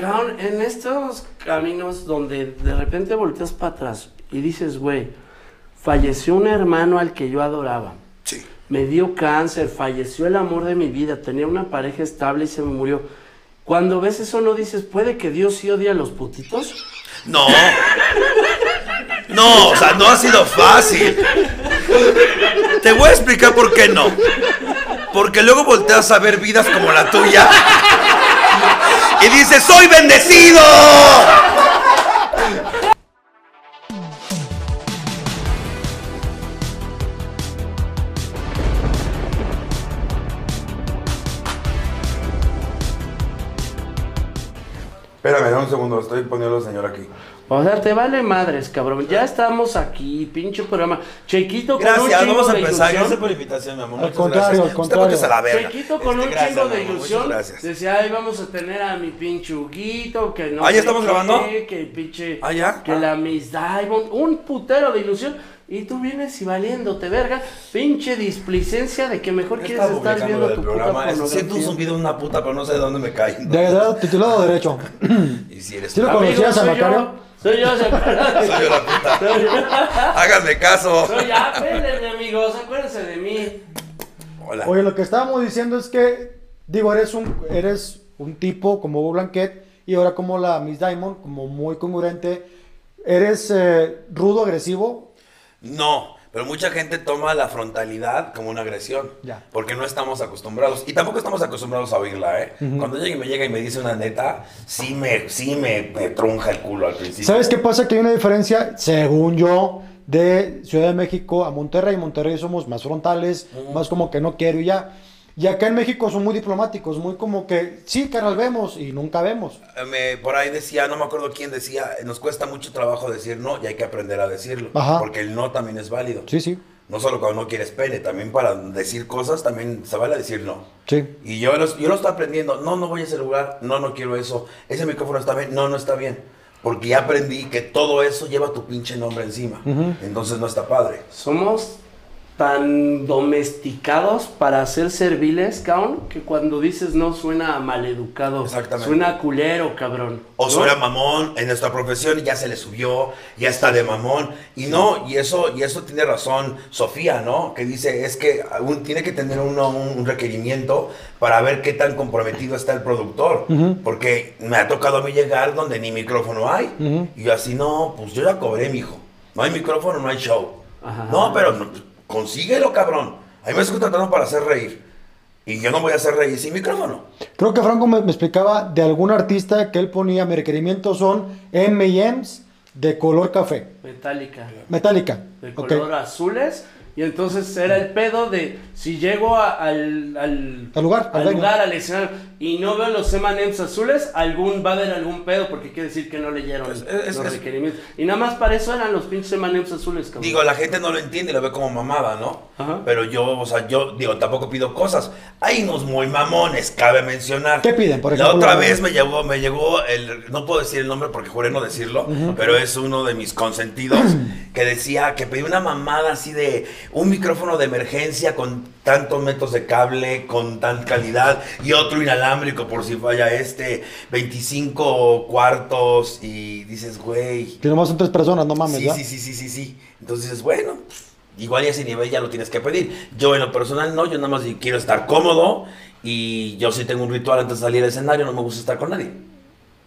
Cabrón, en estos caminos donde de repente volteas para atrás y dices, güey, falleció un hermano al que yo adoraba. Sí. Me dio cáncer, falleció el amor de mi vida, tenía una pareja estable y se me murió. Cuando ves eso no dices, ¿puede que Dios sí odie a los putitos? No. No, o sea, no ha sido fácil. Te voy a explicar por qué no. Porque luego volteas a ver vidas como la tuya y dices, ¡soy bendecido! Espérame, dame un segundo, estoy poniendo al señor aquí. O sea, te vale madres, cabrón. Ya estamos aquí, pinche programa. Chequito con un Gracias, chingo vamos a de empezar. ilusión. Gracias por la invitación, mi amor. Al contrario, gracias. al Usted contrario. póngase a la verga. Chequito con Este, un gracias, chingo de amor, ilusión. Gracias. Decía, ay, vamos a tener a mi pinche Huguito, que no. Ah, ¿ya estamos qué, grabando? Que pinche. Ah, ¿ya? Que Ah. la Miss Diamond. Un putero de ilusión. Y tú vienes y valiéndote, verga. Pinche displicencia de que mejor quieres estar viendo tu puta programa. Es- pornografía. Siento un zumbido de una puta, pero no sé de dónde me cae. De edad, titulado Derecho. Y si eres ¿Sí lo conocías a Macario? Soy yo, se acuerdan? Soy yo la puta. Soy yo. Háganme caso. Soy ya, pélenme, amigos. Acuérdense de mí. Hola. Oye, lo que estábamos diciendo es que, digo, eres un, eres un tipo como Hugo Blanquet y ahora como la Miss Diamond, como muy congruente. Eres eh, rudo, agresivo. No, pero mucha gente toma la frontalidad como una agresión. Ya. Porque no estamos acostumbrados. Y tampoco estamos acostumbrados a oírla, ¿eh? Cuando llega y me llega y me dice una neta, sí me, sí me, me trunja el culo al principio. ¿Sabes qué pasa? Que hay una diferencia, según yo, de Ciudad de México a Monterrey. Monterrey somos más frontales, más como que no quiero y ya. Y acá en México son muy diplomáticos, muy como que, sí, carnal, vemos y nunca vemos. Eh, Me, por ahí decía, no me acuerdo quién decía, nos cuesta mucho trabajo decir no y hay que aprender a decirlo. Ajá. Porque el no también es válido. Sí, sí, No solo cuando no quieres pene, también para decir cosas, también se vale decir no. sí. Y yo lo, yo lo estoy aprendiendo. No, no voy a ese lugar. No, no quiero eso. Ese micrófono está bien. No, no está bien. Porque ya aprendí que todo eso lleva tu pinche nombre encima. Entonces no está padre. Somos tan domesticados para ser serviles, cabrón, que cuando dices no suena maleducado. Exactamente. Suena culero, cabrón. O ¿no? suena mamón en nuestra profesión ya se le subió, ya está de mamón. Y no, y eso, y eso tiene razón Sofía, ¿no? Que dice, es que aún tiene que tener uno un, un requerimiento para ver qué tan comprometido está el productor. Porque me ha tocado a mí llegar donde ni micrófono hay. Y yo así, no, pues yo ya cobré, mijo. No hay micrófono, no hay show. Ajá. No, pero no, consíguelo, cabrón. A mí me estoy tratando para hacer reír. Y yo no voy a hacer reír sin micrófono. Creo que Franco me, me explicaba de algún artista que él ponía, mi requerimiento son M&M's de color café, Metálica. metálica. De color azules. Y entonces era el pedo de si llego a- al, al, Al lugar, al lugar, al escenario, y no veo los M&M's azules, algún, va a haber algún pedo porque quiere decir que no leyeron Pues, es- los es- requerimientos. Y nada más para eso eran los pinches M&M's azules, cabrón. Digo, la gente no lo entiende y lo ve como mamada, ¿no? Ajá. Pero yo, o sea, yo, digo, tampoco pido cosas. Hay unos muy mamones, cabe mencionar. ¿Qué piden, por La ejemplo? otra vez me llegó, me llegó el, no puedo decir el nombre porque juré no decirlo, pero es uno de mis consentidos, que decía que pedí una mamada así de un micrófono de emergencia con tantos metros de cable, con tan calidad, y otro inalámbrico por si falla este, 25 cuartos, y dices, güey, Que nomás son tres personas, no mames, Sí, ¿ya? sí, sí, sí, sí, sí. Entonces, bueno, igual ya ese nivel ya lo tienes que pedir. Yo en lo personal no, yo nada más quiero estar cómodo y yo sí tengo un ritual antes de salir al escenario, no me gusta estar con nadie.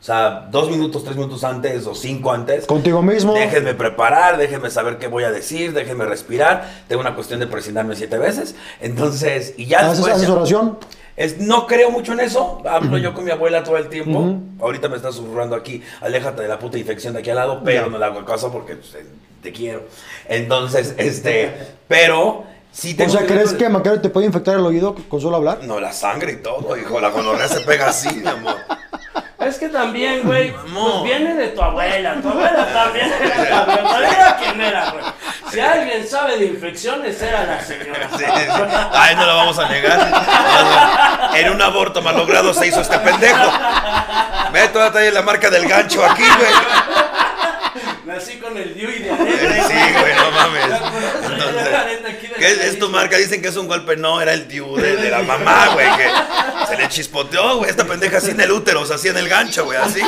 O sea, dos minutos, tres minutos antes o cinco antes. Contigo mismo. Déjenme preparar, déjenme saber qué voy a decir, déjenme respirar. Tengo una cuestión de presionarme siete veces. Entonces, y ya ¿Haces, después... haces oración? es, no creo mucho en eso. Hablo yo con mi abuela todo el tiempo. Ahorita me está susurrando aquí, aléjate de la puta infección de aquí al lado, pero no le hago caso porque pues, eh, te quiero. Entonces, este, pero sí O tengo sea, ¿crees que Macario te puede infectar el oído con solo hablar? No, la sangre y todo, hijo. La gonorrea se pega así, mi amor. Es que también, güey, pues viene de tu abuela. Tu abuela también era verdadera quién era, güey. Si alguien sabe de infecciones, era la señora. Sí, sí. Ay, no lo vamos a negar. En un aborto malogrado se hizo este pendejo. Ve, todavía trae la marca del gancho aquí, güey. Nací con el Dewey de Sí, güey, mames. ¿Te acuerdas? Entonces, La neta aquí de ¿qué la es, es tu marca? Dicen que es un golpe. No, era el tío de, de la mamá, güey, que se le chispoteó, güey. Esta pendeja así en el útero, o sea, así en el gancho, güey, así.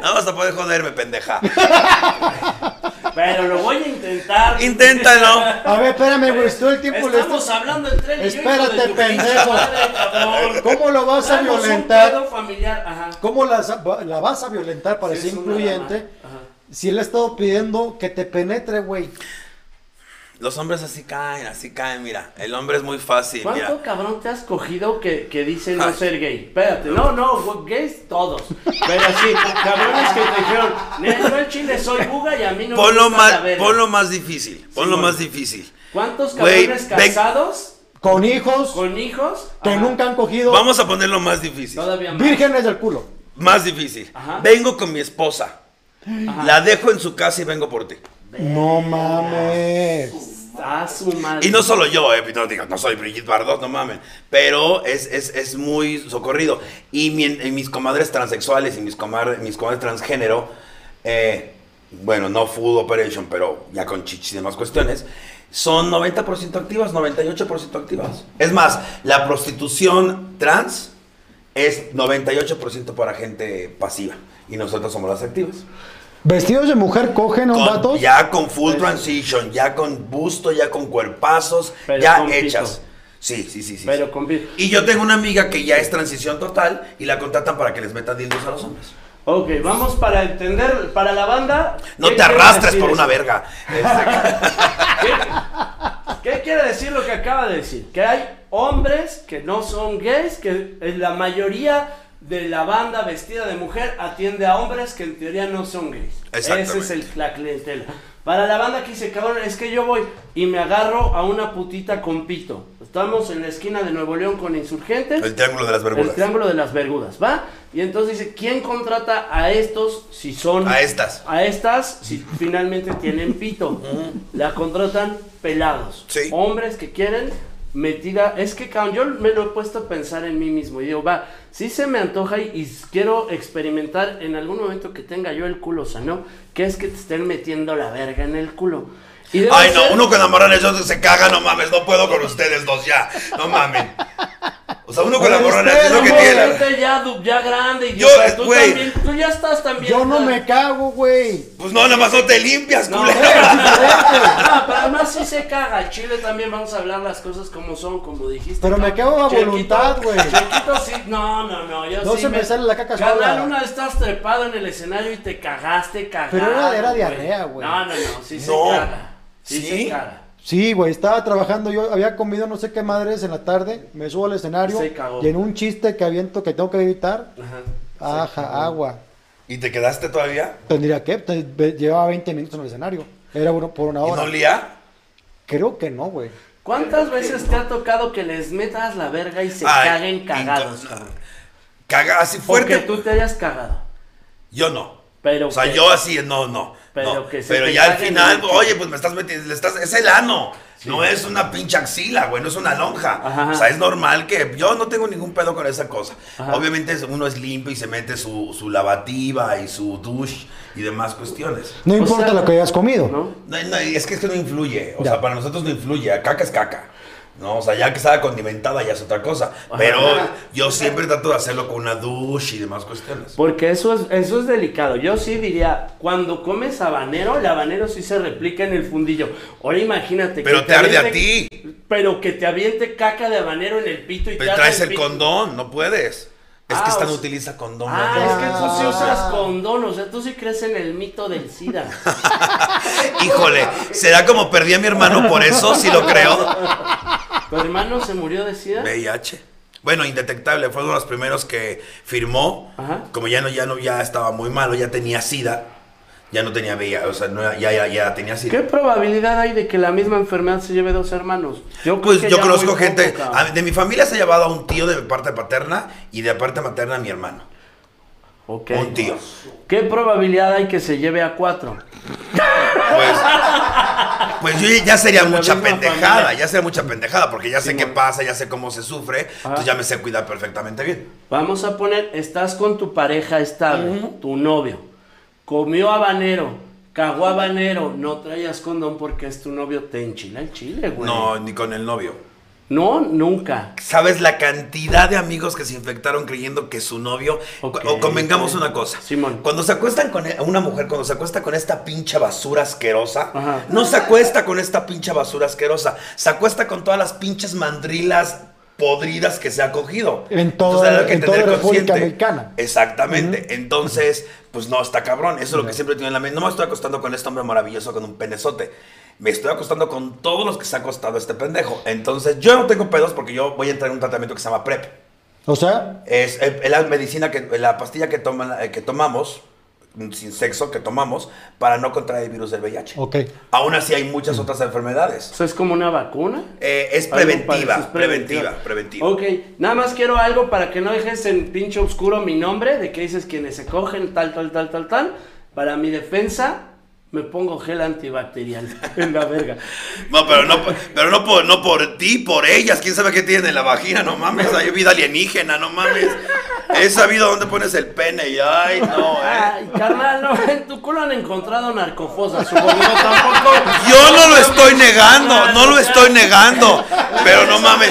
No vas a poder joderme, pendeja. Pero lo voy a intentar. Inténtalo. A ver, espérame, güey, todo el tiempo le Estamos estás... hablando entre él y Espérate, de pendejo. madre. ¿Cómo lo vas a un violentar? pedo familiar, ajá. ¿Cómo la vas a violentar para Sí, ser incluyente? Si él ha estado pidiendo que te penetre, güey. Los hombres así caen, así caen, mira. El hombre es muy fácil, ¿Cuánto mira. cabrón te has cogido que, que dice no Ay. ser gay? Espérate, no, no, gays todos. Pero sí, cabrones que te dijeron, "Ne- yo el chile soy buga y a mí no Ponlo me gusta la más, verga". ponlo más difícil. Ponlo bueno. más difícil. ¿Cuántos cabrones ven- casados Con hijos con hijos que Ajá. nunca han cogido Vamos a ponerlo más difícil. Todavía más. vírgenes del culo. Más difícil. Ajá. Vengo con mi esposa. Ajá. La dejo en su casa y vengo por ti. No mames. A su madre. Y no solo yo, eh, no, digo, no soy Brigitte Bardot, no mames. Pero es, es, es muy socorrido. Y, mi- y mis comadres transexuales y mis, comar- mis comadres transgénero, eh, bueno, no food operation, pero ya con chichis y demás cuestiones, son 90% activas, 98% activas. Es más, la prostitución trans es 98% para gente pasiva. Y nosotros somos las activas. Vestidos de mujer cogen a un Con- vato. ya con full Pues- transition, ya con busto, ya con cuerpazos, Pero ya con hechas. Sí, sí, sí, sí. Pero sí. con pi- Y yo tengo una amiga que ya es transición total y la contratan para que les metan dildos a los hombres. Ok, vamos para entender, para la banda. No ¿qué te quiere arrastres decir por una eso? verga. Este, ¿Qué, qué quiere decir lo que acaba de decir? Que hay hombres que no son gays, que en la mayoría de la banda vestida de mujer atiende a hombres que en teoría no son gays. Esa es el- la clientela. Para la banda que dice, cabrón, es que yo voy y me agarro a una putita con pito. Estamos en la esquina de Nuevo León con insurgentes. el triángulo de las El Bermudas. triángulo de las Bermudas, ¿va? Y entonces dice, ¿quién contrata a estos si son... A estas. A estas si finalmente tienen pito? La contratan pelados. Sí. Hombres que quieren metida... Es que, cabrón, yo me lo he puesto a pensar en mí mismo. Y digo, va, si se me antoja y, y quiero experimentar en algún momento que tenga yo el culo sano, que es que te estén metiendo la verga en el culo. Y Ay, no, ser- uno con amorones se caga, no mames, no puedo con ustedes dos ya. No mamen. O sea, uno con Oye, amorones es lo que tiene. ya, ya grande y Yo, o sea, tú güey. también, tú ya estás también. Yo no me cago, güey. Pues no, nada más no te limpias, No, culero. no, pero además sí se caga. El Chile también vamos a hablar las cosas como son, como dijiste. Pero me cago a Chequito- voluntad, güey. Chequito sí, no, no, no. Yo No sí se me sale la caca Carnal, sola. una vez estás trepado en el escenario y te cagaste, cagado. Pero era- diarrea, güey. No, no, no, sí se No. caga. Sí, ¿Sí? se caga. Sí, güey, estaba trabajando, yo había comido no sé qué madres en la tarde, me subo al escenario Se cagó. y en un chiste que aviento que tengo que evitar, Ajá. ajá, agua. ¿Y te quedaste todavía? Tendría que, llevaba 20 minutos en el escenario, era uno por una ¿Y hora. no olía? Creo que no, güey. ¿Cuántas veces te ha tocado que les metas la verga y se Ay, caguen cagados, cabrón? Caga así Porque fuerte. tú te hayas cagado. Yo no. Pero O sea, que- yo así, no, no. Pero no. que se Pero te ya al final, el- oye, pues me estás metiendo, le estás, es el ano. No es una pinche axila, güey, no es una lonja. Ajá. O sea, es normal que yo no tengo ningún pedo con esa cosa. Ajá. Obviamente uno es limpio y se mete su, su lavativa y su douche y demás cuestiones. No O importa sea, lo que hayas comido. ¿No? No, no, es que esto no influye. O Ya. sea, para nosotros no influye. Caca es caca. No, o sea, ya que estaba condimentada ya es otra cosa. Pero yo siempre trato de hacerlo con una douche y demás cuestiones. Porque eso es, eso es delicado. Yo sí diría, cuando comes habanero, el habanero sí se replica en el fundillo. Ahora imagínate. Pero que te arde a ti. Pero que te aviente caca de habanero en el pito y te Pero arde traes el pito. condón, no puedes. Es Ah, que o esta no utiliza condón. Ah, ¿no? es que tú sí Ah. usas condón, o sea, tú sí crees en el mito del SIDA. Híjole, ¿será como perdí a mi hermano por eso? Sí lo creo. ¿Tu hermano se murió de SIDA? VIH. Bueno, indetectable, fue uno de los primeros que firmó. Ajá. Como ya no, ya no, ya estaba muy malo, ya tenía SIDA. Ya no tenía VIH, o sea, no, ya, ya, ya tenía SIDA. ¿Qué probabilidad hay de que la misma enfermedad se lleve dos hermanos? Yo creo Pues yo conozco gente, poco, cabrón. a- de mi familia se ha llevado a un tío de parte paterna y de parte materna a mi hermano. Ok. Un tío. ¿Qué probabilidad hay que se lleve a cuatro? Pues, pues yo ya sería mucha pendejada, familia. ya sería mucha pendejada, porque ya sé qué pasa, ya sé cómo se sufre, Ajá. entonces ya me sé cuidar perfectamente bien. Vamos a poner, estás con tu pareja estable, tu novio, comió habanero, Caguabanero, no traigas condón porque es tu novio, te enchila el chile, güey. No, ni con el novio. No, nunca. ¿Sabes la cantidad de amigos que se infectaron creyendo que su novio... Ok, o convengamos una cosa. Simón. Cuando se acuestan con e- una mujer, cuando se acuesta con esta pinche basura asquerosa, Ajá. no se acuesta con esta pinche basura asquerosa. Se acuesta con todas las pinches mandrilas podridas que se ha cogido. En todo- Entonces, que en tener toda República. Mexicana. Exactamente. Entonces, pues no, está cabrón. Eso es lo que siempre tengo en la mente. No me estoy acostando con este hombre maravilloso con un penezote. Me estoy acostando con todos los que se ha acostado este pendejo. Entonces, yo no tengo pedos porque yo voy a entrar en un tratamiento que se llama PrEP. O sea, Es la medicina, que, la pastilla que, toman, eh, que tomamos, mm, sin sexo, que tomamos, para no contraer el virus del VIH. ok. Aún así hay muchas otras enfermedades. O sea, es como una vacuna. Eh, es preventiva, es preventiva, preventiva. Ok, nada más quiero algo para que no dejes en pinche oscuro mi nombre, de que dices quienes se cogen, tal, tal, tal, tal, tal. Para mi defensa, me pongo gel antibacterial en la verga. No, pero no, pero no por, no por ti, por ellas. ¿Quién sabe qué tienen en la vagina? No mames, hay vida alienígena, no mames. He sabido dónde pones el pene y ay, no, eh. Ay, carnal, no, en tu culo han encontrado narcofosas, supongo tampoco. Yo no lo estoy negando, no lo estoy negando. Pero no mames,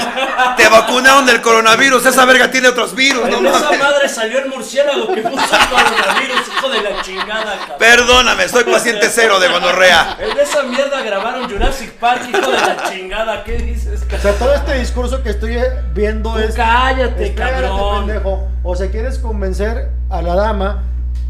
te vacunaron del coronavirus, esa verga tiene otros virus, no En esa mames. madre salió el murciélago que puso el coronavirus, hijo de la chingada, cabrón. Perdóname, soy paciente cero de gonorrea. En esa mierda grabaron Jurassic Park, hijo de la chingada. ¿Qué dices, O sea, todo este discurso que estoy viendo Tú es. cállate, Espérate, cabrón. pendejo. O sea, quieres convencer a la dama,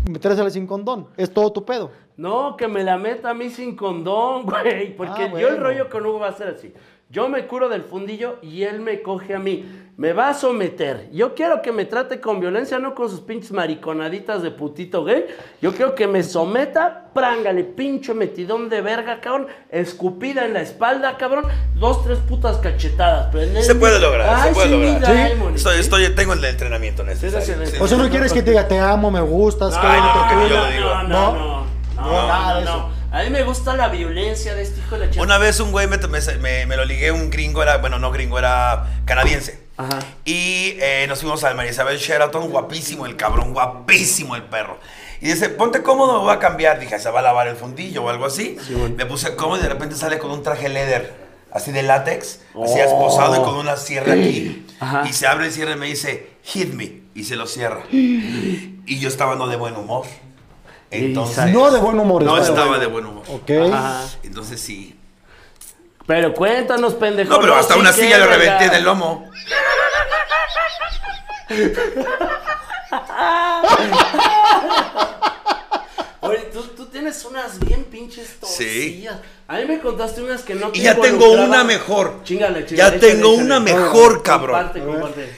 metérsela sin condón. Es todo tu pedo. No, que me la meta a mí sin condón, güey. Porque Ah, yo el rollo con Hugo va a ser así. Yo me curo del fundillo y él me coge a mí. Me va a someter. Yo quiero que me trate con violencia, no con sus pinches mariconaditas de putito gay. Yo quiero que me someta, prángale, pincho metidón de verga, cabrón. Escupida en la espalda, cabrón. Dos, tres putas cachetadas. pero Se puede lograr, Ay, se puede sí, lograr. tengo el entrenamiento necesario. Sí, sí, sí. Sí, O sea, no quieres que te diga te amo, me gustas, No, qué bonito no, no, no, no, no, No, nada de no, eso. no. A mí me gusta la violencia de este hijo de la chingada. Una vez un güey me, me, me- lo ligué, un gringo, era, bueno, no gringo, era canadiense. Ajá. Y eh, nos fuimos al María Isabel Sheraton, guapísimo el cabrón, guapísimo el perro. Y dice, ponte cómodo, me voy a cambiar. Dije, se va a lavar el fundillo o algo así. Sí, bueno. Me puse cómodo y de repente sale con un traje leather, así de látex, así Oh. esposado y con una sierra aquí. Ajá. Y se abre el cierre y me dice, hit me. Y se lo cierra. Y yo estaba no de buen humor. Entonces, No de buen humor. No estaba de buen humor. Ok. Ajá. Entonces sí. Pero cuéntanos, pendejo. No, pero hasta sí una que, silla le reventé en el lomo. Oye, tú, tú tienes unas bien pinches Sí. torcillas. A mí me contaste unas que no te Y ya tengo una mejor. Chingale, chingale. Ya échale, tengo échale. una mejor, cabrón. Comparte, comparte.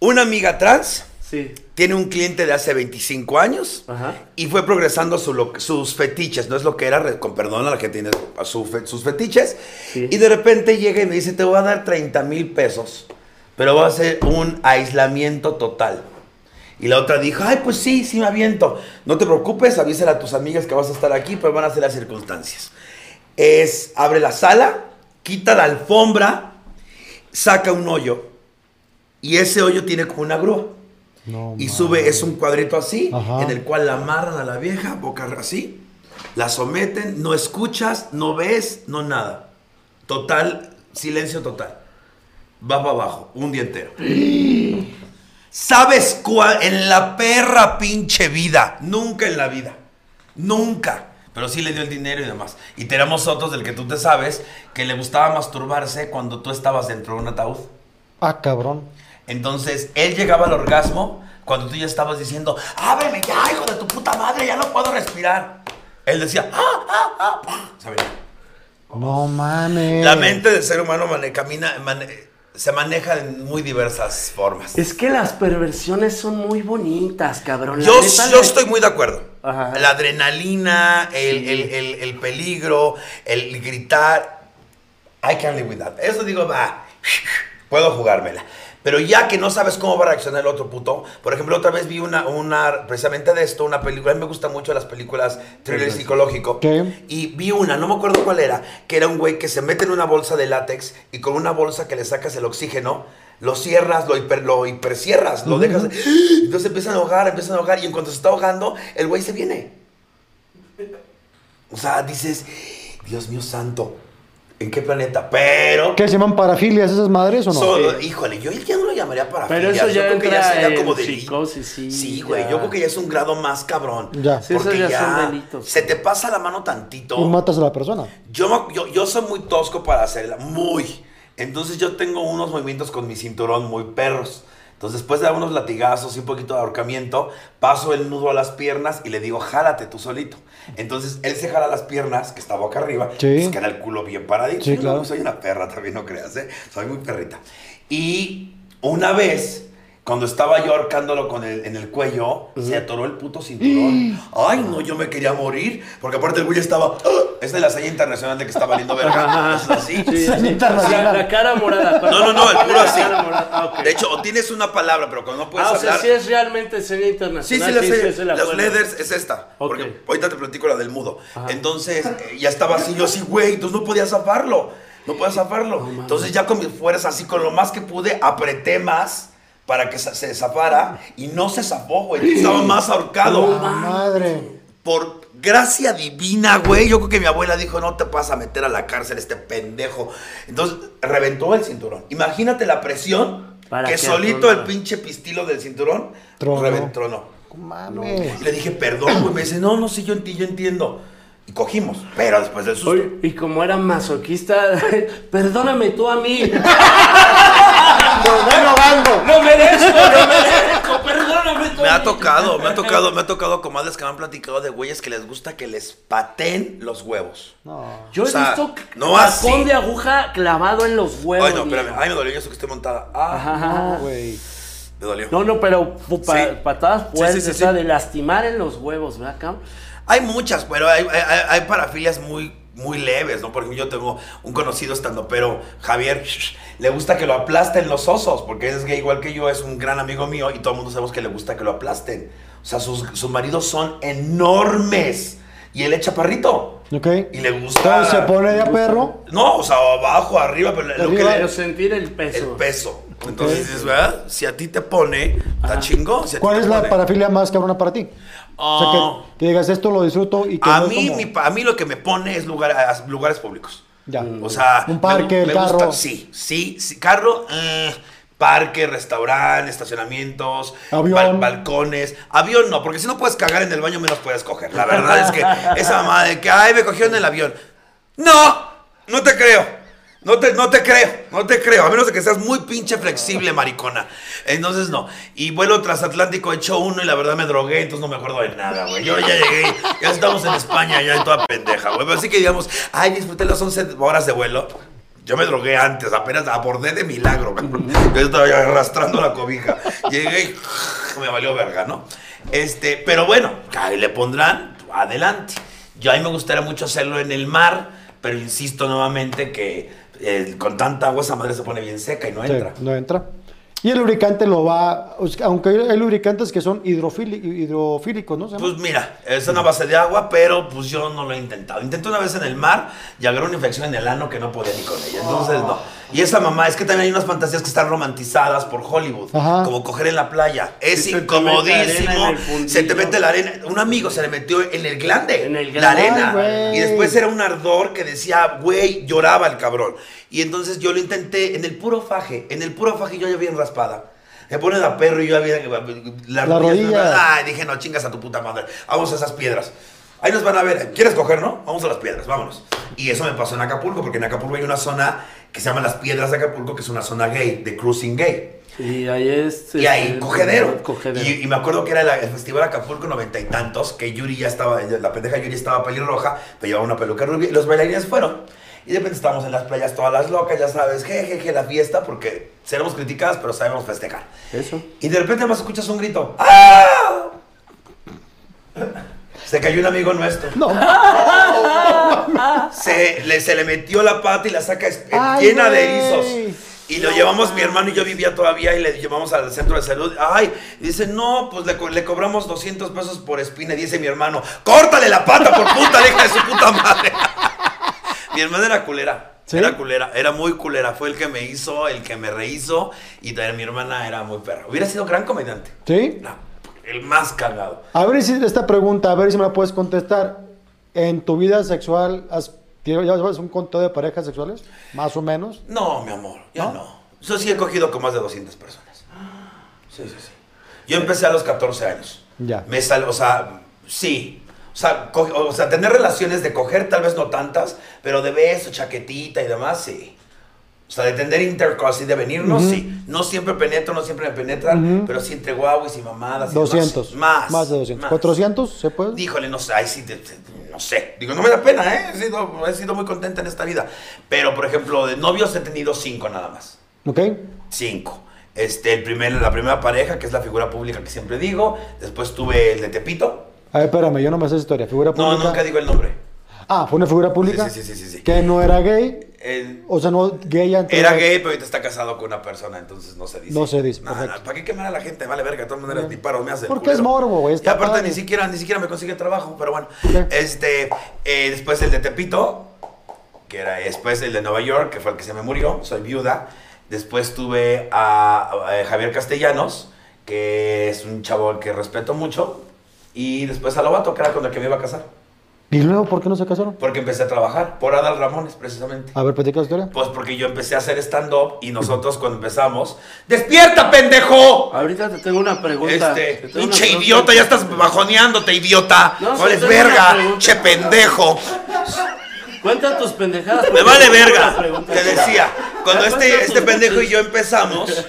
Una amiga trans Sí. tiene un cliente de hace 25 años Ajá. y fue progresando su sus fetiches. No es lo que era, con perdón a la que tiene a su sus fetiches. Sí. Y de repente llega y me dice, te voy a dar 30 mil pesos, pero va a ser un aislamiento total. Y la otra dijo, ay, pues sí, sí me aviento. No te preocupes, avísale a tus amigas que vas a estar aquí, pero van a ser las circunstancias. Es, abre la sala, quita la alfombra, saca un hoyo. Y ese hoyo tiene como una grúa. No, Y sube, es un cuadrito así, Ajá. en el cual la amarran a la vieja, boca así, la someten, no escuchas, no ves, no nada. Total, silencio total. Va para abajo, un día entero. ¿Sabes cuál? En la perra pinche vida. Nunca en la vida. Nunca. Pero sí le dio el dinero y demás. Y tenemos otros del que tú te sabes que le gustaba masturbarse cuando tú estabas dentro de un ataúd. Ah, cabrón. Entonces, él llegaba al orgasmo cuando tú ya estabas diciendo, ábreme ya, hijo de tu puta madre, ya no puedo respirar. Él decía, ah, ah, ah, ah. No mames. La mente del ser humano mane- camina, mane- se maneja en muy diversas formas. Es que las perversiones son muy bonitas, cabrón. La Yo, yo estoy muy de acuerdo. Ajá. La adrenalina, el, el- el- el peligro, el gritar. I can live with that. Eso digo, va, puedo jugármela. Pero ya que no sabes cómo va a reaccionar el otro puto. Por ejemplo, otra vez vi una, una precisamente de esto, una película. A mí me gustan mucho las películas thriller psicológico. ¿Qué? Y vi una, no me acuerdo cuál era, que era un güey que se mete en una bolsa de látex y con una bolsa que le sacas el oxígeno, lo cierras, lo, hiper, lo hipercierras, lo dejas. Entonces empiezan a ahogar, empiezan a ahogar y en cuanto se está ahogando, el güey se viene. O sea, dices, Dios mío santo, ¿en qué planeta? Pero... ¿Qué se llaman parafilias esas madres o no? Solo- híjole, yo ya no lo llamaría para Pero eso ya yo creo que ya sería como delito. psicosis, sí, Sí, güey, ya. yo creo que ya es un grado más cabrón. Ya. Sí, esos porque ya ya, son delitos. se te pasa la mano tantito. Y matas a la persona. Yo, yo, yo soy muy tosco para hacerla, muy. Entonces yo tengo unos movimientos con mi cinturón muy perros. Entonces después de dar unos latigazos y un poquito de ahorcamiento, paso el nudo a las piernas y le digo, jálate tú solito. Entonces él se jala las piernas, que está boca arriba, Sí. pues queda el culo bien paradito. Sí, Yo claro. Soy una perra también, no creas, ¿eh? Soy muy perrita. Y una vez, cuando estaba yo ahorcándolo con el, en el cuello, se atoró el puto cinturón. Ay, no, yo me quería morir. Porque aparte el güey estaba... ¡ah! Es de la seña internacional de que está valiendo verga. Es así. Sí, sí. internacional. La, la cara morada. No, no, no, el puro así. Ah. De hecho, o tienes una palabra, pero cuando no puedes ah, o sea, hablar... sí es realmente serie Sí, internacional. sí, la sé. se la Los puedo- leathers es esta. Ok. Porque ahorita te platico la del mudo. Entonces, eh, ya estaba así, yo así, güey, entonces no podía zafarlo. No podía zafarlo. entonces, ya con mi fuerza, así, con lo más que pude, apreté más para que se zafara. Y no se zafó, güey. Estaba más ahorcado. Ah, madre. Por gracia divina, güey. Yo creo que mi abuela dijo, no te vas a meter a la cárcel, este pendejo. Entonces, reventó el cinturón. Imagínate la presión Para que que solito el pinche pistilo del cinturón Tronó. reventó, no. Mames. Y le dije, perdón, güey. Me dice, no, no, sí, yo, enti- yo entiendo. Y cogimos. Pero después del susto. Oye, y como era masoquista, perdóname tú a mí. ¡Estoy robando! No merezco, no merezco, perdóname Me ha tocado, me ha tocado, me ha tocado comadres que me han platicado de güeyes que les gusta que les pateen los huevos. No. Yo he O sea, visto no tacón así. de aguja clavado en los huevos. Ay, no, espérame. Ay, me dolió eso que esté montada. Ah, Ajá, güey. me dolió. No, no, pero pu- pa- Sí. patadas fuertes, sí, sí, o sea, sí. de lastimar en los huevos, ¿verdad, cabrón? Hay muchas, pero hay- hay parafilias muy, muy leves, ¿no? Por ejemplo, yo tengo un conocido estando, pero Javier le gusta que lo aplasten los osos, porque es gay igual que yo, es un gran amigo mío y todo el mundo sabemos que le gusta que lo aplasten. O sea, sus, sus maridos son enormes y él es chaparrito. ¿Ok? Y le gusta. Entonces se pone de a perro. No, o sea, abajo, arriba, pero lo que Arriba. Pero le, sentir el peso. el peso. Entonces dices, ¿verdad? Si a ti te pone, está chingón. si ¿Cuál es la pone. parafilia más cabrona para ti? O sea, que, que digas esto lo disfruto y que A no es mí, como- mi a mí lo que me pone es lugar, a- lugares públicos. Ya. O sea, Un parque, me, gusta- carro. sí, sí, sí, carro, eh, parque, restaurante, estacionamientos, Avión. bal- balcones, avión no, porque si no puedes cagar en el baño menos puedes coger. La verdad es que esa mamá de que, ay, me cogió en el avión. No, no te creo. No te, no te creo, no te creo, a menos de que seas muy pinche flexible, maricona. Entonces no. Y vuelo transatlántico he hecho uno y la verdad me drogué, entonces no me acuerdo de nada, güey. Yo ya llegué, ya estamos en España, ya en toda pendeja, güey. Así que digamos, ay, disfruté las 11 horas de vuelo. Yo me drogué antes, apenas abordé de milagro. Yo estaba arrastrando la cobija. Llegué y me valió verga, ¿no? Este, pero bueno, ahí le pondrán adelante. Yo a mí me gustaría mucho hacerlo en el mar, pero insisto nuevamente que eh, con tanta agua esa madre se pone bien seca y no Sí, entra. no entra. Y el lubricante lo va, aunque hay lubricantes que son hidrofílicos, ¿no? Pues mira, es una base de agua, pero pues yo no lo he intentado. Intenté una vez en el mar y agarré una infección en el ano que no podía ni con ella. Entonces no. Y esa mamá, es que también hay unas fantasías que están romantizadas por Hollywood. Ajá. Como coger en la playa. Es Sí, se te mete arena incomodísimo. Se te mete la arena. Un amigo se le metió en el glande. En el La glande. arena. Ay, güey. y después era un ardor que decía, güey, lloraba el cabrón. Y entonces yo lo intenté en el puro faje. En el puro faje yo ya bien raspada. Me ponen a perro y yo había las La rodillas. rodilla. Ay, dije, no, chingas a tu puta madre. Vamos a esas piedras. Ahí nos van a ver. ¿Quieres coger, no? Vamos a las piedras, vámonos. Y eso me pasó en Acapulco, porque en Acapulco hay una zona que se llama las Piedras de Acapulco, que es una zona gay, de cruising gay. Y ahí es. Y ahí, este, cogedero. cogedero. Y, y me acuerdo que era la- el Festival Acapulco noventa y tantos, que Yuri ya estaba, la pendeja Yuri estaba pelirroja, pero llevaba una peluca rubia, y los bailarines fueron. Y de repente estábamos en las playas todas las locas, ya sabes, jejeje, la fiesta, porque seremos criticadas, pero sabemos festejar. Eso. Y de repente más escuchas un grito. ¡Ah! Se cayó un amigo nuestro. No. Se le, se le metió la pata y la saca es- Ay, llena de erizos. Y lo llevamos, mi hermano y yo vivía todavía y le llevamos al centro de salud. Ay, y dice, no, pues le, co- le cobramos 200 pesos por espina. Y dice mi hermano, córtale la pata por puta, hija de su puta madre. Mi hermano era culera. ¿Sí? Era culera, era muy culera. Fue el que me hizo, el que me rehizo. Y también mi hermana era muy perra. Hubiera sido gran comediante. ¿Sí? No, el más cagado. A ver si esta pregunta, a ver si me la puedes contestar. en tu vida sexual, has, ¿ya llevas un conteo de parejas sexuales? Más o menos. No, mi amor, ya ¿No? no. Yo sí he cogido con más de 200 personas. Sí, sí, sí. Yo empecé a los 14 años. Ya. Me sal, o sea, sí. O sea, o sea, tener relaciones de coger, tal vez no tantas, pero de beso, chaquetita y demás, sí. O sea, de tener intercourse y de venirnos, sí. No siempre penetro, no siempre me penetran, pero sí entre guaguis y mamadas. y 200. demás. Más. Más de 200. más. 400, ¿se puede? Híjole, no sé, ay, sí, te- te- no sé. Digo, no me da pena, ¿eh? He sido, he sido muy contenta en esta vida. Pero, por ejemplo, de novios he tenido cinco nada más. ¿Ok? Cinco. Este, el primer, la primera pareja, que es la figura pública que siempre digo. Después tuve el de Tepito. A ver, espérame, yo no me sé esa historia. ¿Figura No, pública? nunca digo el nombre. Ah, fue una figura pública. Sí, sí, sí, sí, sí. Que no era gay. El- O sea, no gay antes. era gay, pero ahorita está casado con una persona, entonces no se dice. No se dice, Nah, perfecto. nah, ¿Para qué quemar a la gente? Vale, verga, de todas maneras, ni paro me hace. el Porque es morbo, güey, Y aparte, padre. ni siquiera, ni siquiera me consigue trabajo, pero bueno. Este, eh, después el de Tepito, que era después el de Nueva York, que fue el que se me murió, soy viuda. Después tuve a, a Javier Castellanos, que es un chavo que respeto mucho. Y después a Lobato, que era con el que me iba a casar. ¿Y luego por qué no se casaron? Porque empecé a trabajar por Adal Ramones, precisamente. A ver, platica la historia. Pues porque yo empecé a hacer stand-up y nosotros cuando empezamos, ¡Despierta, pendejo! Ahorita te tengo una pregunta. Este, pinche idiota, ya estás bajoneándote, idiota. No, No, eres verga, che pendejo. Cuenta tus pendejadas. Me vale verga. Te decía, cuando este, este pendejo y yo empezamos,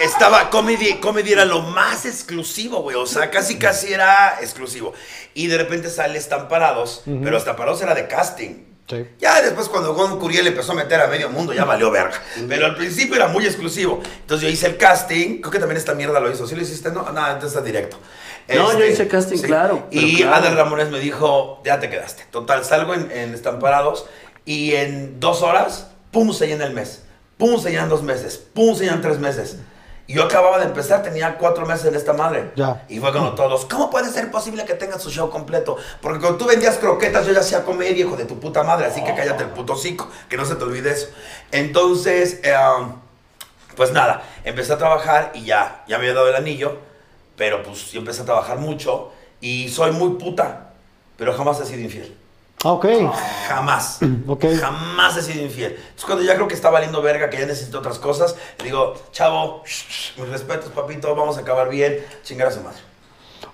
estaba comedy, comedy era lo más exclusivo, güey. O sea, casi casi era exclusivo. Y de repente sale Estamparados, pero Estamparados era de casting. Sí. Ya después cuando Gon Curiel empezó a meter a medio mundo, ya valió verga. Pero al principio era muy exclusivo. Entonces yo hice el casting. Creo que también esta mierda lo hizo. ¿Sí lo hiciste? No, no, entonces está directo. Este, No, yo hice casting, claro, pero Y claro. Adel Ramones me dijo, ya te quedaste. Total, salgo en, en Estamparados y en dos horas, pum, se llena el mes. Pum, se llenan dos meses. Pum, se llenan tres meses. Y yo acababa de empezar, tenía cuatro meses en esta madre. Ya. Y fue cuando todos, ¿cómo puede ser posible que tengan su show completo? Porque cuando tú vendías croquetas, yo ya hacía comedia, hijo de tu puta madre, así que cállate el puto hocico, que no se te olvide eso. Entonces, eh, pues nada, empecé a trabajar y ya, ya me había dado el anillo, pero pues yo empecé a trabajar mucho y soy muy puta, pero jamás he sido infiel. Ah, ok. Jamás. Ok. Jamás he sido infiel. Entonces, cuando ya creo que está valiendo verga, que ya necesito otras cosas, le digo, chavo, shh, shh, mis respetos, papito, vamos a acabar bien, chingar a su madre.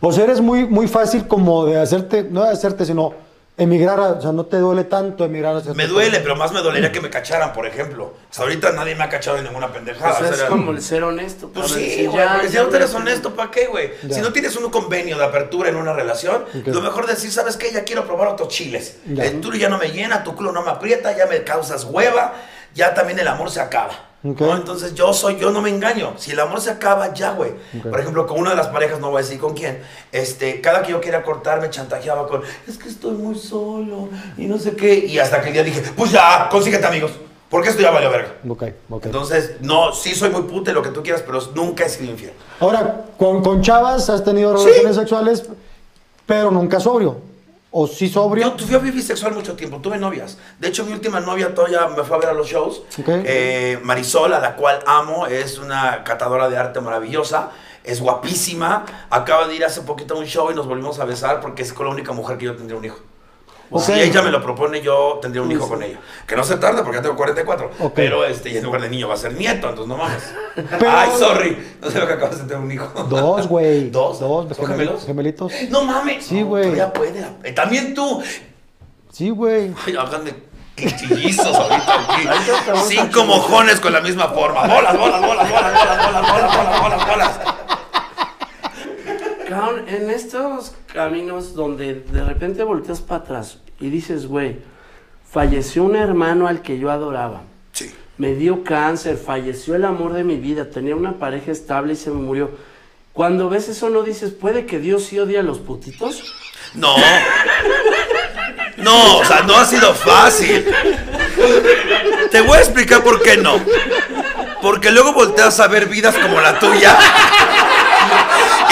O sea, eres muy, muy fácil como de hacerte, no de hacerte, sino emigrar, a- o sea, no te duele tanto emigrar hacia Me duele, país. pero más me dolería que me cacharan, por ejemplo. Hasta ahorita nadie me ha cachado en ninguna pendejada. Pues o es sea, como el ser honesto. Pues sí, Si güey, ya- porque si ya no te eres honesto, ¿para qué, güey? Ya. Si no tienes un convenio de apertura en una relación, lo mejor decir, ¿sabes qué? Ya quiero probar otros chiles. Ya. El tuyo ya no me llena, tu culo no me aprieta, ya me causas hueva, ya también el amor se acaba. Entonces yo soy, yo no me engaño. Si el amor se acaba, ya, güey. Por ejemplo, con una de las parejas, no voy a decir con quién, este, cada que yo quería cortar me chantajeaba con, es que estoy muy solo y no sé qué. Y hasta que el día dije, pues ya, consíguete amigos, porque esto ya valió verga. Ok, ok. Entonces, no, sí soy muy puta y lo que tú quieras, pero nunca he sido infiel. Ahora, con, con chavas has tenido Sí. relaciones sexuales, pero nunca sobrio. ¿O sí sobrio? Yo, yo viví sexual mucho tiempo, tuve novias. De hecho, mi última novia todavía me fue a ver a los shows. Eh, Marisol, a la cual amo, es una catadora de arte maravillosa. Es guapísima. Acaba de ir hace poquito a un show y nos volvimos a besar porque es con la única mujer que yo tendría un hijo. Ok. Si ella me lo propone, yo tendría un hijo con ella. Que no se tarda porque ya tengo 44. Ok. Pero este, y en lugar de niño va a ser nieto, entonces no mames. Pero- Ay, sorry. No sé lo que acabas de tener un hijo. Dos, güey. ¿Dos? Dos. ¿Son gemelos? Gemelitos. No mames. Sí, güey. Ya puede. Eh, También tú. Sí, güey. Ay, hablan de chillizos ahorita aquí. Cinco mojones con la misma forma. Bolas, bolas, bolas, bolas, bolas, bolas, bolas, bolas, bolas, bolas. Cabrón, en estos caminos donde de repente volteas para atrás y dices, güey, falleció un hermano al que yo adoraba. Sí. Me dio cáncer, falleció el amor de mi vida, tenía una pareja estable y se me murió. Cuando ves eso no dices, ¿puede que Dios sí odie a los putitos? No. No, o sea, no ha sido fácil. Te voy a explicar por qué no. Porque luego volteas a ver vidas como la tuya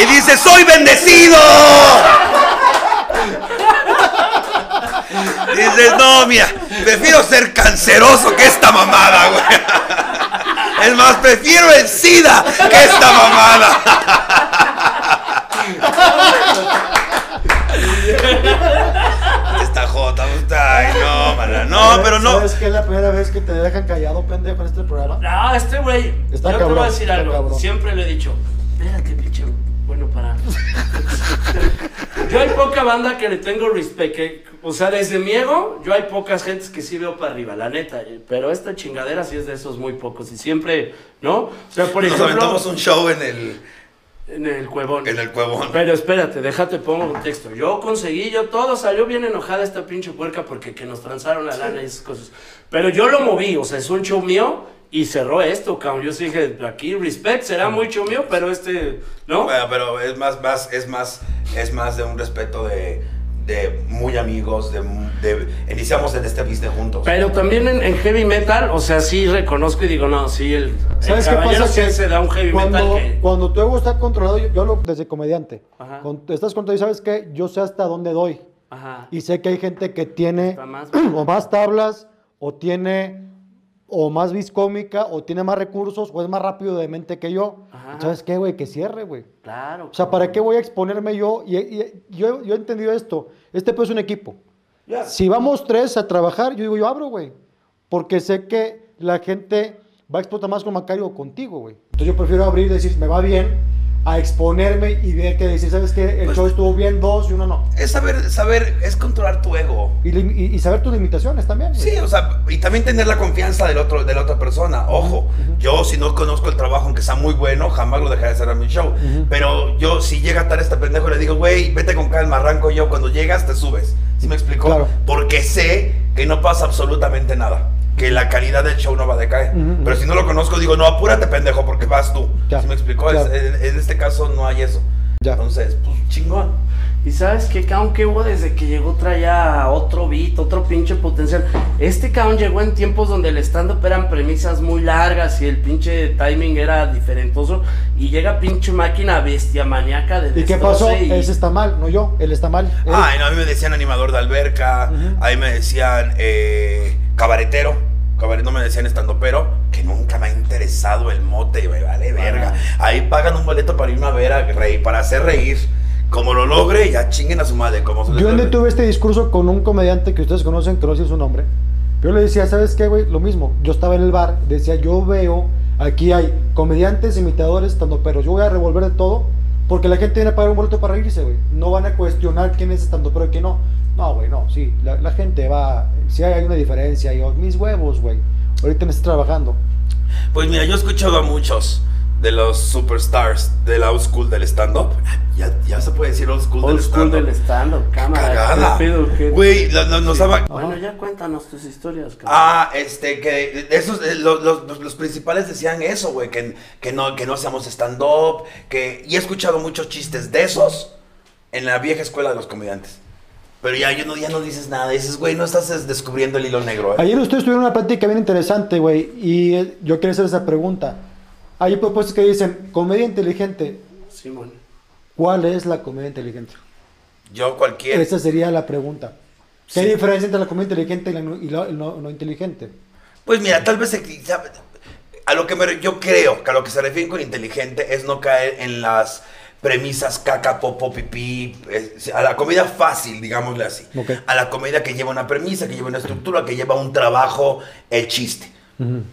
y dices, ¡soy bendecido! Dices, no, mira, prefiero ser canceroso que esta mamada, güey. Es más, prefiero el SIDA que esta mamada. ¿Sabes qué es la primera vez que te dejan callado, pendejo, en este programa? No, este güey. Yo te voy a decir algo. cabrón. Siempre le he dicho. Espérate, pinche. Bueno, para. yo hay poca banda que le tengo respeto. que- o sea, desde mi ego, yo hay pocas gentes que sí veo para arriba, la neta. eh, Pero esta chingadera sí es de esos muy pocos. Y siempre, ¿no? O sea, por Nos ejemplo. aventamos un show en el, En el cuevón. en el cuevón. Pero espérate, déjate, pongo un texto. Yo conseguí, yo todo salió bien enojada esta pinche puerca porque que nos transaron la lana y esas cosas. Pero yo lo moví, o sea, es un show mío y cerró esto, cabrón. Yo sí dije, aquí, respect, será muy show mío, pero este, ¿no? Bueno, pero es más, más, es más, es más de un respeto de, de muy amigos, de, de- iniciamos en este business juntos. Pero también en, en heavy metal, o sea, sí reconozco y digo, no, sí, el, el ¿Sabes qué caballero pasa? sí Que se da un heavy cuando, metal que... cuando tu ego está controlado, yo, yo hablo desde comediante. Ajá. Cuando estás controlado y sabes que yo sé hasta dónde doy. Ajá. Y sé que hay gente que tiene más- o más tablas, o tiene o más vis cómica, o tiene más recursos, o es más rápido de mente que yo. Ajá. ¿Sabes qué, güey? Que cierre, güey. Claro. O sea, ¿para qué voy a exponerme yo? Y, y- yo, yo he entendido esto. Este pues es un equipo. Ya. Si vamos tres a trabajar, yo digo, yo abro, güey. Porque sé que la gente va a explotar más con Macario o contigo, güey. Entonces yo prefiero abrir y decir, me va bien, a exponerme y ver que decir, ¿sabes qué? El Pues- show estuvo bien, dos y uno no. Es saber, saber, es controlar tu ego. Y, y- y saber tus limitaciones también. Sí, o sea, y también tener la confianza del otro, de la otra persona. Ojo, yo si no conozco el trabajo, aunque sea muy bueno, jamás lo dejaré de hacer a mi show. Pero yo, si llega estar este pendejo, le digo, güey, vete con calma, arranco yo. Cuando llegas, te subes. ¿Sí me explico? Claro. Porque sé que no pasa absolutamente nada. Que la calidad del show no va a decaer. Pero si no lo conozco, digo, no, apúrate, pendejo, porque vas tú. Ya, ¿Sí me explicó? claro. Es- en, en este caso no hay eso. Ya. Entonces, pues chingón. Y sabes que cabrón que hubo desde que llegó traía otro beat, otro pinche potencial. Este cabrón llegó en tiempos donde el stand-up eran premisas muy largas y el pinche timing era diferentoso. Y llega pinche máquina bestia maníaca de ¿Y qué pasó? y- Ese está mal, no yo. Él está mal. Él- Ay, no, a mí me decían animador de alberca, ahí me decían eh, cabaretero, cabaret, no me decían estandopero, que nunca me ha interesado el mote, me vale verga. Ahí pagan un boleto para irme a ver a reír, para hacer reír. Logre, ya chinguen a su madre. Como se Yo vuelve. tuve este discurso con un comediante que ustedes conocen, que no sé su nombre. Yo le decía, ¿sabes qué, güey? Lo mismo. Yo estaba en el bar, decía, yo veo, aquí hay comediantes, imitadores, estando perros. Yo voy a revolver de todo, porque la gente viene a pagar un boleto para reírse, güey. No van a cuestionar quién es estando pero y quién no. No, güey, no, sí. La, la gente va, si hay una diferencia. Yo, mis huevos, güey. Ahorita me estoy trabajando. Pues mira, yo he escuchado a muchos de los superstars del old school del stand-up. Ya, ya se puede decir old school Old del school stand-up. del stand-up, cámara. Cagada. ¿qué pedo? ¿Qué- Güey, nos daba... Bueno, ya cuéntanos tus historias, cabrón. Ah, este, que esos, eh, los, los- los- principales decían eso, güey, que, que, no, que no hacíamos stand-up, que... Y he escuchado muchos chistes de esos en la vieja escuela de los comediantes. Pero ya, yo no, ya no dices nada, dices, güey, no estás es, descubriendo el hilo negro, ¿eh? Ayer ustedes tuvieron una plática bien interesante, güey, y eh, yo quiero hacer esa pregunta. Hay propuestas que dicen, comedia inteligente, Simón. ¿cuál es la comedia inteligente? Yo cualquier... Esa sería la pregunta. ¿Qué Sí. diferencia entre la comedia inteligente y la no, y la- no- no inteligente? Pues mira, tal vez a lo que me, yo creo que a lo que se refieren con inteligente es no caer en las premisas caca, popo, pipí, a la comedia fácil, digámosle así. A la comedia que lleva una premisa, que lleva una estructura, que lleva un trabajo, el chiste.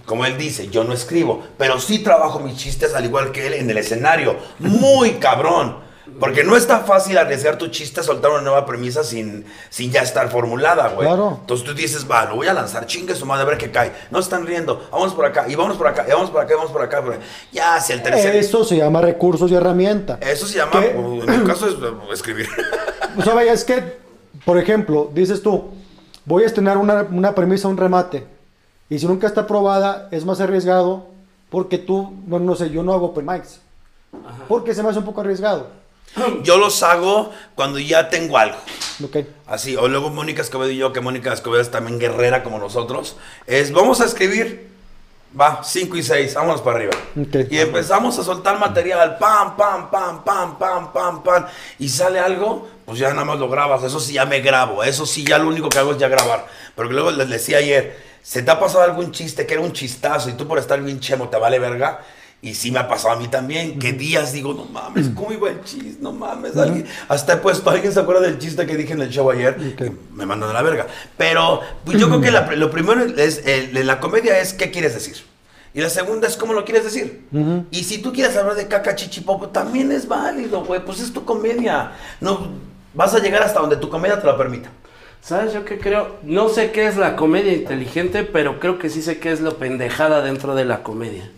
Como él dice, yo no escribo, pero sí trabajo mis chistes al igual que él en el escenario. Muy cabrón. Porque no es tan fácil arriesgar tu chiste, soltar una nueva premisa sin, sin ya estar formulada, güey. Claro. Entonces tú dices, va, lo voy a lanzar, chingue su madre, a ver qué cae. No están riendo, vamos por acá, y vamos por acá, y vamos por acá, y vamos por acá. por acá. Ya, si el tercer... Eso se llama recursos y herramienta. Eso se llama, ¿Qué? en mi caso es eh, escribir. O sea, vaya, es que, por ejemplo, dices tú, voy a estrenar una, una premisa, un remate, y si nunca está aprobada, es más arriesgado porque tú, no, no sé, yo no hago open mics. Porque se me hace un poco arriesgado. Yo los hago cuando ya tengo algo. Ok. Así, o luego Mónica Escobedo y yo, que Mónica Escobedo es también guerrera como nosotros, es vamos a escribir, va, 5 y 6, vámonos para arriba. Ok. Y empezamos a soltar material, pam, pam, pam, pam, pam, pam, pam, y sale algo, pues ya nada más lo grabas, eso sí ya me grabo, eso sí ya lo único que hago es ya grabar. Porque luego les decía ayer, ¿se te ha pasado algún chiste que era un chistazo y tú por estar bien chemo te vale verga? Y sí me ha pasado a mí también, que días digo, no mames, ¿cómo iba el chiste? No mames, alguien, hasta he puesto, ¿alguien se acuerda del chiste que dije en el show ayer? qué? Me mandan a la verga. Pero pues yo creo que la- lo primero es, eh, la comedia es qué quieres decir. Y la segunda es cómo lo quieres decir. Y si tú quieres hablar de caca chichipopo, también es válido, güey, pues es tu comedia. No, vas a llegar hasta donde tu comedia te lo permita. ¿Sabes yo qué creo? No sé qué es la comedia inteligente, pero creo que sí sé qué es lo pendejada dentro de la comedia.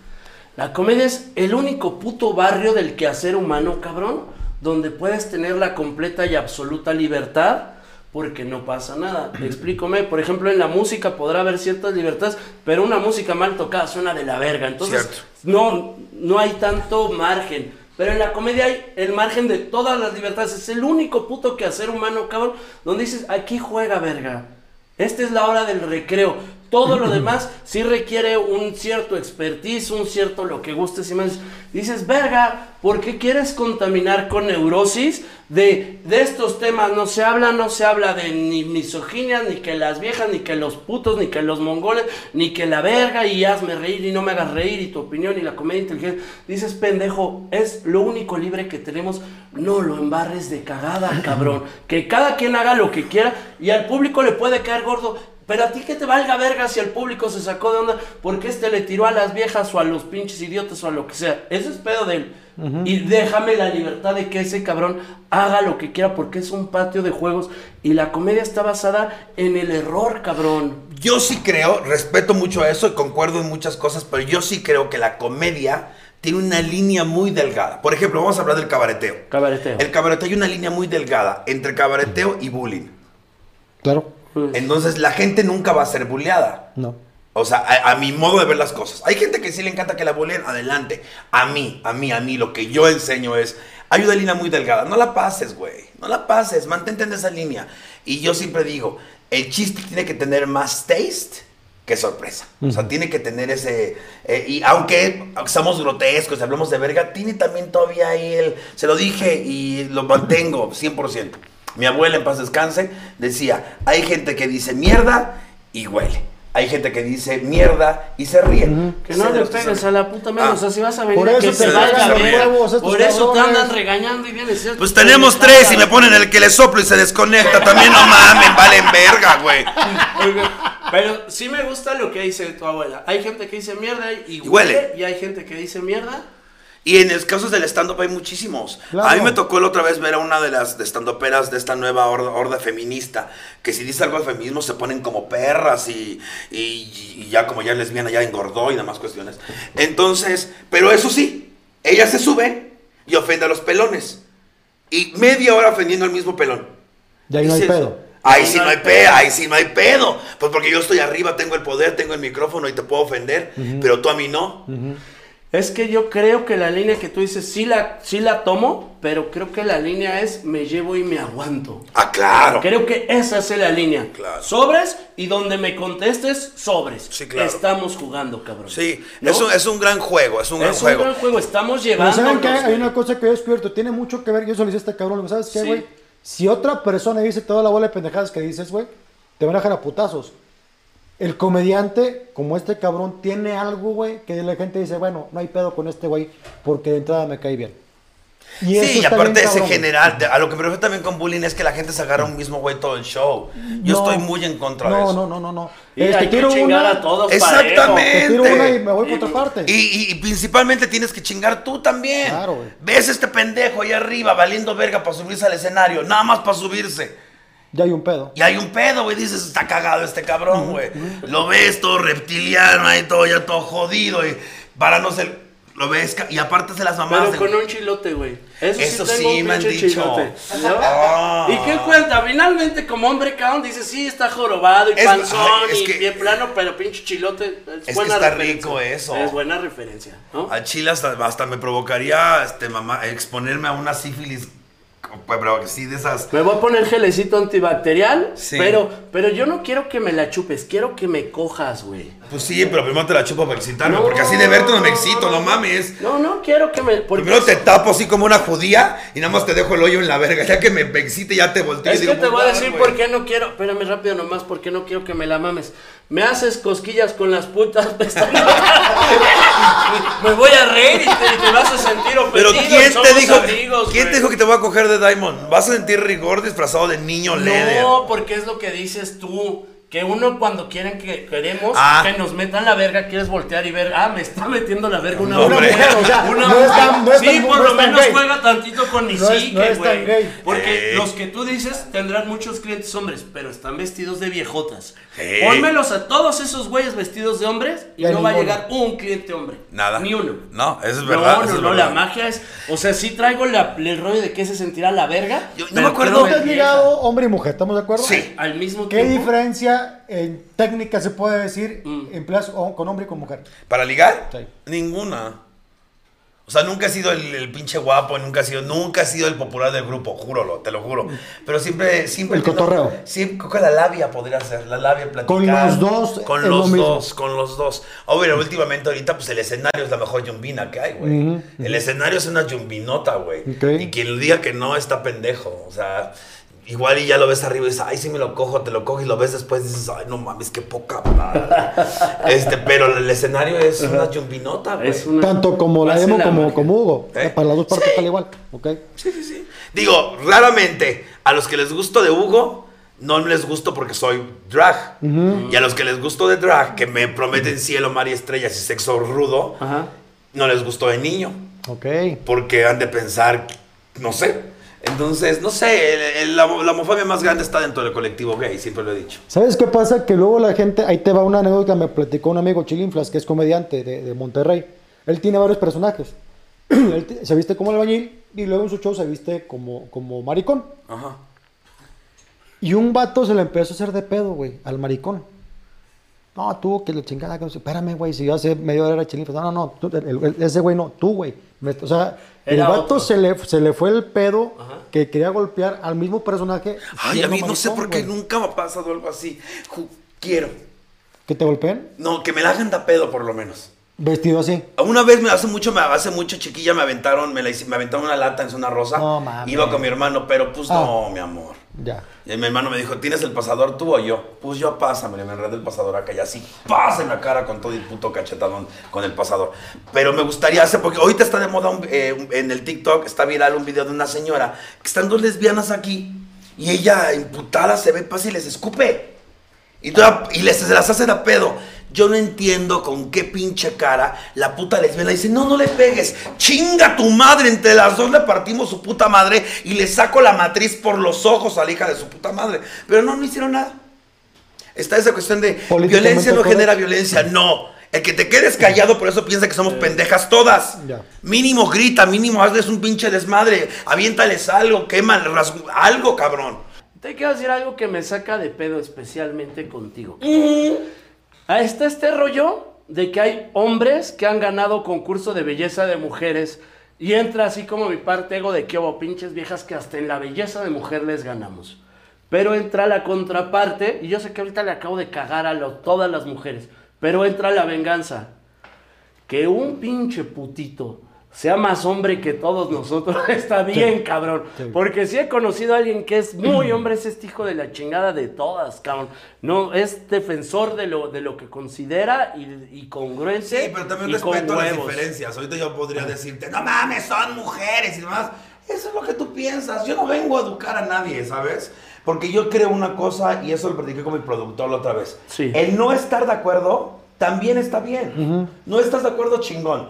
La comedia es el único puto barrio del quehacer humano, cabrón, donde puedes tener la completa y absoluta libertad porque no pasa nada. Explícame, por ejemplo, en la música podrá haber ciertas libertades, pero una música mal tocada suena de la verga. Entonces, Cierto. no, no hay tanto margen. Pero en la comedia hay el margen de todas las libertades. Es el único puto quehacer humano, cabrón, donde dices, aquí juega verga. Esta es la hora del recreo. Todo lo demás sí requiere un cierto expertise, un cierto lo que gustes y más. Dices, verga, ¿por qué quieres contaminar con neurosis? De, de estos temas no se habla, no se habla de ni misoginia, ni que las viejas, ni que los putos, ni que los mongoles, ni que la verga y hazme reír y no me hagas reír y tu opinión y la comedia inteligente. Dices, pendejo, es lo único libre que tenemos. No lo embarres de cagada, cabrón. Que cada quien haga lo que quiera y al público le puede caer gordo. Pero a ti que te valga verga si el público se sacó de onda porque este le tiró a las viejas o a los pinches idiotas o a lo que sea. Eso es pedo de él. Y déjame la libertad de que ese cabrón haga lo que quiera porque es un patio de juegos y la comedia está basada en el error, cabrón. Yo sí creo, respeto mucho eso y concuerdo en muchas cosas, pero yo sí creo que la comedia tiene una línea muy delgada. Por ejemplo, vamos a hablar del cabareteo. Cabareteo. El cabareteo hay una línea muy delgada entre cabareteo y bullying. Claro. Pues, Entonces la gente nunca va a ser bulleada. No. O sea, a, a mi modo de ver las cosas. Hay gente que sí le encanta que la bulleen, adelante. A mí, a mí, a mí, lo que yo enseño es, hay una línea muy delgada. No la pases, güey. No la pases, mantente en esa línea. Y yo siempre digo, el chiste tiene que tener más taste que sorpresa. O sea, tiene que tener ese... eh, y aunque somos grotescos, y hablamos de verga, tiene también todavía ahí el... Se lo dije y lo mantengo 100%. Mi abuela, en paz descanse, decía, hay gente que dice mierda y huele. Hay gente que dice mierda y se ríe. Que no Sé de le que pegues a la puta madre, Ah. o sea, si vas a venir Por a que eso se valga huevos por eso te andan regañando y vienes Pues tus tenemos tres y me ponen el que le soplo y se desconecta. También no mames, valen verga, güey. Pero sí me gusta lo que dice tu abuela. Hay gente que dice mierda y, Y huele, huele. y hay gente que dice mierda. Y en los casos del stand-up hay muchísimos. Claro. A mí me tocó la otra vez ver a una de las stand-uperas de esta nueva horda, horda feminista, que si dice algo de feminismo se ponen como perras y, y- y ya como ya lesbiana ya engordó y demás cuestiones. Entonces, pero eso sí, ella se sube y ofende a los pelones. Y media hora ofendiendo al mismo pelón. Y ahí no hay pedo. Ahí sí no hay pedo, ahí sí no hay pedo. Pues porque yo estoy arriba, tengo el poder, tengo el micrófono y te puedo ofender, pero tú a mí no. Es que yo creo que la línea que tú dices sí la, sí la tomo, pero creo que la línea es me llevo y me aguanto. Ah, claro. Creo que esa es la línea. Claro. Sobres y donde me contestes, sobres. Sí, claro. Estamos jugando, cabrón. Sí, ¿No? es, un, es un gran juego, es un gran Es un juego. gran juego, estamos llevando. ¿saben qué? Hay una cosa que he descubierto, tiene mucho que ver, yo dije a este cabrón, ¿sabes qué, Sí. güey? Si otra persona dice toda la bola de pendejadas que dices, güey, te van a dejar a putazos. El comediante, como este cabrón, tiene algo, güey, que la gente dice, bueno, no hay pedo con este güey, porque de entrada me cae bien. Y Sí, y aparte bien ese general, a lo que me refiero también con bullying es que la gente se agarra a un mismo güey todo el show. Yo No. estoy muy en contra no, de eso. No, no, no, no. Y Este, hay que tiro chingar una, a todos Exactamente. Te tiro una y me voy Y- por otra parte. Y, y- y principalmente tienes que chingar tú también. Claro, güey. Ves este pendejo ahí arriba valiendo verga para subirse al escenario, nada más para subirse. Ya hay un pedo. Y hay un pedo, güey, dices, está cagado este cabrón, güey. Lo ves todo reptiliano ahí, todo ya todo jodido y para no ser, lo ves, y aparte se las mamás. Pero con un chilote, güey. Eso, Eso sí, tengo sí un me han dicho. chilote. ¿no? Ah. ¿Y qué cuenta? Finalmente, como hombre cabrón, dice, sí, está jorobado y Es- panzón ay, es y que- bien plano, pero pinche chilote. Es, que buena está referencia. rico eso. Es buena referencia, ¿no? Al chile hasta, hasta me provocaría, este, mamá, exponerme a una sífilis, pero sí de esas. Me voy a poner gelecito antibacterial, Sí. pero, pero yo no quiero que me la chupes, quiero que me cojas, güey. Pues sí, pero primero te la chupo para excitarme, No, porque así de verte no me excito, no mames. No, no quiero que me. Primero te tapo así como una judía y nada más te dejo el hoyo en la verga. Ya que me excite, ya te volteo y Es que digo, te voy a "Puta, decir güey". por qué no quiero. Espérame rápido nomás, porque no quiero que me la mames. Me haces cosquillas con las putas pestañas. me voy a reír y te, y te vas a sentir Pero ofendido. ¿quién te dijo, amigos, ¿quién güey. te dijo que te voy a coger de Diamond? Vas a sentir rigor disfrazado de niño Leder. No, porque es lo que dices tú. Que uno cuando quieren que queremos Ah. que nos metan la verga, quieres voltear y ver, ah, me está metiendo la verga una No, mujer. o sea, una no es tan- mujer. no es sí, tan- por no lo menos gay. juega tantito con mi psique, güey. Porque Eh. los que tú dices tendrán muchos clientes hombres, pero están vestidos de viejotas. Eh. Pónmelos a todos esos güeyes vestidos de hombres y Ya no va a llegar un cliente hombre. Nada. Ni uno. No, eso es verdad. No, no, es no, verdad. la magia es. O sea, sí traigo la- el rollo de que se sentirá la verga. Yo- no me acuerdo. quiero ¿No te has vieja. hombre y mujer? ¿Estamos de acuerdo? Sí. Al mismo ¿Qué tiempo. En técnica se puede decir Mm. empleas o- con hombre y con mujer? ¿Para ligar? Sí. Ninguna. O sea, nunca he sido el, el pinche guapo, nunca he sido, nunca he sido el popular del grupo, júralo, te lo juro. Pero siempre, siempre. El cotorreo. Sí, creo que la labia podría ser, la labia platicar. Con los dos Con lo los mismo. dos, con los dos. Obvio, últimamente ahorita, pues el escenario es la mejor yumbina que hay, güey. El escenario es una yumbinota, güey. Y quien diga que no está pendejo. O sea, igual y ya lo ves arriba y dices, ay, sí me lo cojo, te lo cojo y lo ves después y dices, ay, no mames, qué poca madre. este, pero el escenario es una yumbinota, güey. Es una- Tanto como la Emo la como, como Hugo. ¿Eh? Para las dos partes Sí. tal igual. ¿ok? Sí, sí, sí. Digo, raramente a los que les gusto de Hugo, no les gusto porque soy drag. Y a los que les gusto de drag, que me prometen cielo, mar y estrellas y sexo rudo, Ajá. no les gustó de niño. Ok. Porque han de pensar, no sé. Entonces, no sé, el- el- la, la homofobia más grande está dentro del colectivo gay, siempre lo he dicho. ¿Sabes qué pasa? Que luego la gente, ahí te va una anécdota, me platicó un amigo Chilinflas, que es comediante de, de Monterrey. Él tiene varios personajes. Él te- se viste como albañil y luego en su show se viste como, como maricón. Ajá. Y un vato se le empezó a hacer de pedo, güey, al maricón. No, tú, que le chingada, que no sé, espérame, güey, si yo hace media hora era Chilinflas. No, no, no, tú, el- el- ese güey no, tú, güey. O sea, el vato otro. se le, se le fue el pedo Ajá. que quería golpear al mismo personaje. Ay, a mí no sé por qué güey. nunca me ha pasado algo así. Quiero. ¿Que te golpeen? No, que me la hagan da pedo por lo menos. Vestido así. Una vez, me hace mucho, me hace mucho chiquilla, me aventaron, me, la hice- me aventaron una lata en zona rosa. No, mames. Iba con mi hermano, pero pues Ah. no, mi amor. Ya. Y mi hermano me dijo, ¿tienes el pasador tú o yo? Pues yo pásame, me enredé el pasador acá y así, pasa en la cara con todo el puto cachetadón con el pasador. Pero me gustaría hacer, porque ahorita está de moda eh, en el TikTok, está viral un video de una señora que están dos lesbianas aquí y ella imputada se ve, pasa y les escupe. Y, les, se las hace de pedo. Yo no entiendo con qué pinche cara la puta lesbiana dice, no, no le pegues, chinga tu madre, entre las dos le partimos su puta madre y le saco la matriz por los ojos a la hija de su puta madre. Pero no, no hicieron nada. Está esa cuestión de violencia no genera violencia, no. El que te quedes callado por eso piensa que somos pendejas todas. Ya. Mínimo grita, mínimo hazles un pinche desmadre, aviéntales algo, quema algo, cabrón. Te quiero decir algo que me saca de pedo especialmente contigo. Ahí está este rollo de que hay hombres que han ganado concurso de belleza de mujeres y entra así como mi parte ego de que hubo pinches viejas que hasta en la belleza de mujer les ganamos. Pero entra la contraparte, y yo sé que ahorita le acabo de cagar a lo- todas las mujeres, pero entra la venganza. Que un pinche putito sea más hombre que todos nosotros está bien, cabrón. sí. Porque si he conocido a alguien que es muy hombre, es este hijo de la chingada de todas, cabrón. No, es defensor de lo, de lo que considera y, y congruente. Sí, pero también respeto las diferencias. Ahorita yo podría decirte, no mames, son mujeres y demás. Eso es lo que tú piensas. Yo no vengo a educar a nadie, ¿sabes? Porque yo creo una cosa, y eso lo platiqué con mi productor la otra vez. Sí. El no estar de acuerdo también está bien. No estás de acuerdo, chingón.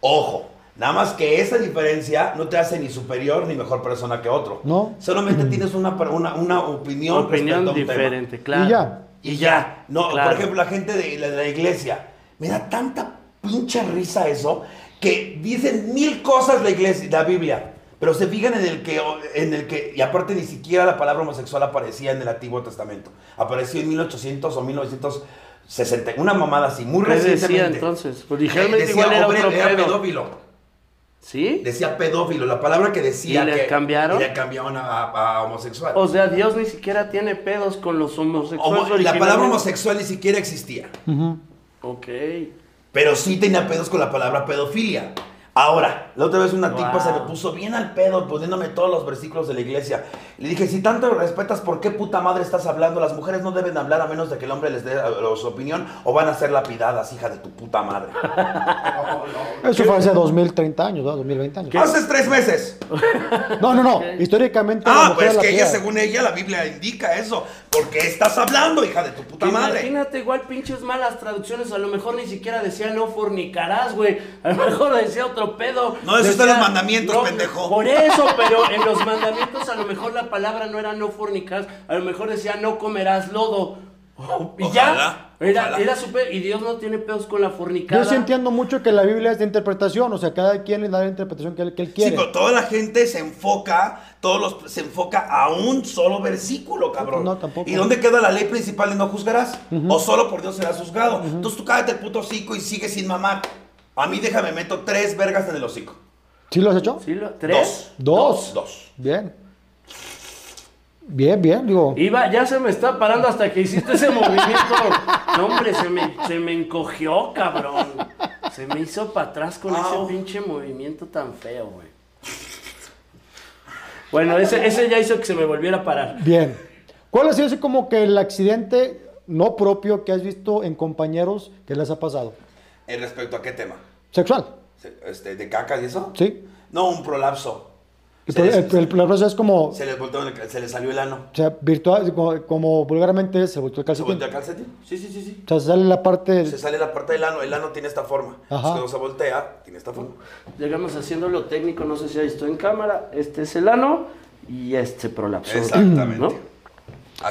Ojo, nada más que esa diferencia no te hace ni superior ni mejor persona que otro. No. Solamente tienes una, una, una opinión, Opinión respecto a un tema. diferente, claro. Y ya. Y ya. No, Claro. por ejemplo, la gente de la, de la iglesia. Me da tanta pinche risa eso que dicen mil cosas la iglesia, la Biblia. Pero se fijan en el que, en el que, y aparte ni siquiera la palabra homosexual aparecía en el Antiguo Testamento. Apareció en 1800 o 1960, una mamada así, muy ¿Qué decía recientemente. entonces? Pues ligeramente Decía igual era otro pedófilo. ¿Sí? Decía pedófilo, la palabra que decía. ¿Y le que- cambiaron? Y le cambiaron a, a- a homosexual. O sea, Dios ni siquiera tiene pedos con los homosexuales. Homo- la palabra homosexual ni siquiera existía. Ujú. Ok. Pero sí tenía pedos con la palabra pedofilia. Ahora, la otra vez una tipa se me puso bien al pedo poniéndome todos los versículos de la iglesia. Le dije, si tanto lo respetas, ¿por qué puta madre estás hablando? Las mujeres no deben hablar a menos de que el hombre les dé eh, su opinión o van a ser lapidadas, hija de tu puta madre. Eso fue hace 2030 años, ¿no? 2020 años. Hace tres meses. No, no, no. Históricamente. la Ah, mujer pues es que ella, según ella, la Biblia indica eso. ¿Por qué estás hablando, hija de tu puta madre? Imagínate, igual pinches malas traducciones, a lo mejor ni siquiera decía no fornicarás, güey. A lo mejor decía otro pedo. No, eso está en los mandamientos, pendejo. Por eso, pero en los mandamientos a lo mejor la palabra no era no fornicarás, a lo mejor decía no comerás lodo. Y Ojalá, ya, era, ojalá. era súper, y Dios no tiene pedos con la fornicada. Yo sí entiendo mucho que la Biblia es de interpretación, o sea, cada quien le da la interpretación que él, que él Sí, quiere. pero toda la gente se enfoca, todos los, se enfoca a un solo versículo, cabrón. No, tampoco. ¿Y dónde queda la ley principal de no juzgarás? O solo por Dios serás juzgado. Entonces tú cállate el puto hocico y sigue sin mamar. A mí déjame meto tres vergas en el hocico. ¿Sí lo has hecho? ¿Sí lo- ¿Tres? Dos. Dos. Bien. Bien, bien, digo. Iba, ya se me está parando hasta que hiciste ese movimiento. No, hombre, se me, se me encogió, cabrón. Se me hizo para atrás con Au. ese pinche movimiento tan feo, güey. Bueno, ese, ese ya hizo que se me volviera a parar. Bien. ¿Cuál ha sido así como que el accidente no propio que has visto en compañeros que les ha pasado? ¿En respecto a qué tema? Sexual, Se- Este, ¿De caca y eso? ¿sí? No, un prolapso. El, Se les- el- el- la cosa es como, Se les volteó, se les salió el ano. o sea, virtual, como, como vulgarmente se volteó el ¿Se calcetín. voltea el calcetín? Sí, sí, sí, sí. O sea, sale la parte... Se sale la parte del ano, el ano tiene esta forma. Ajá. Entonces, cuando se voltea, tiene esta forma. Llegamos haciendo lo técnico, no sé si ahí estoy en cámara. Este es el ano y este prolapso. Exactamente. ¿no?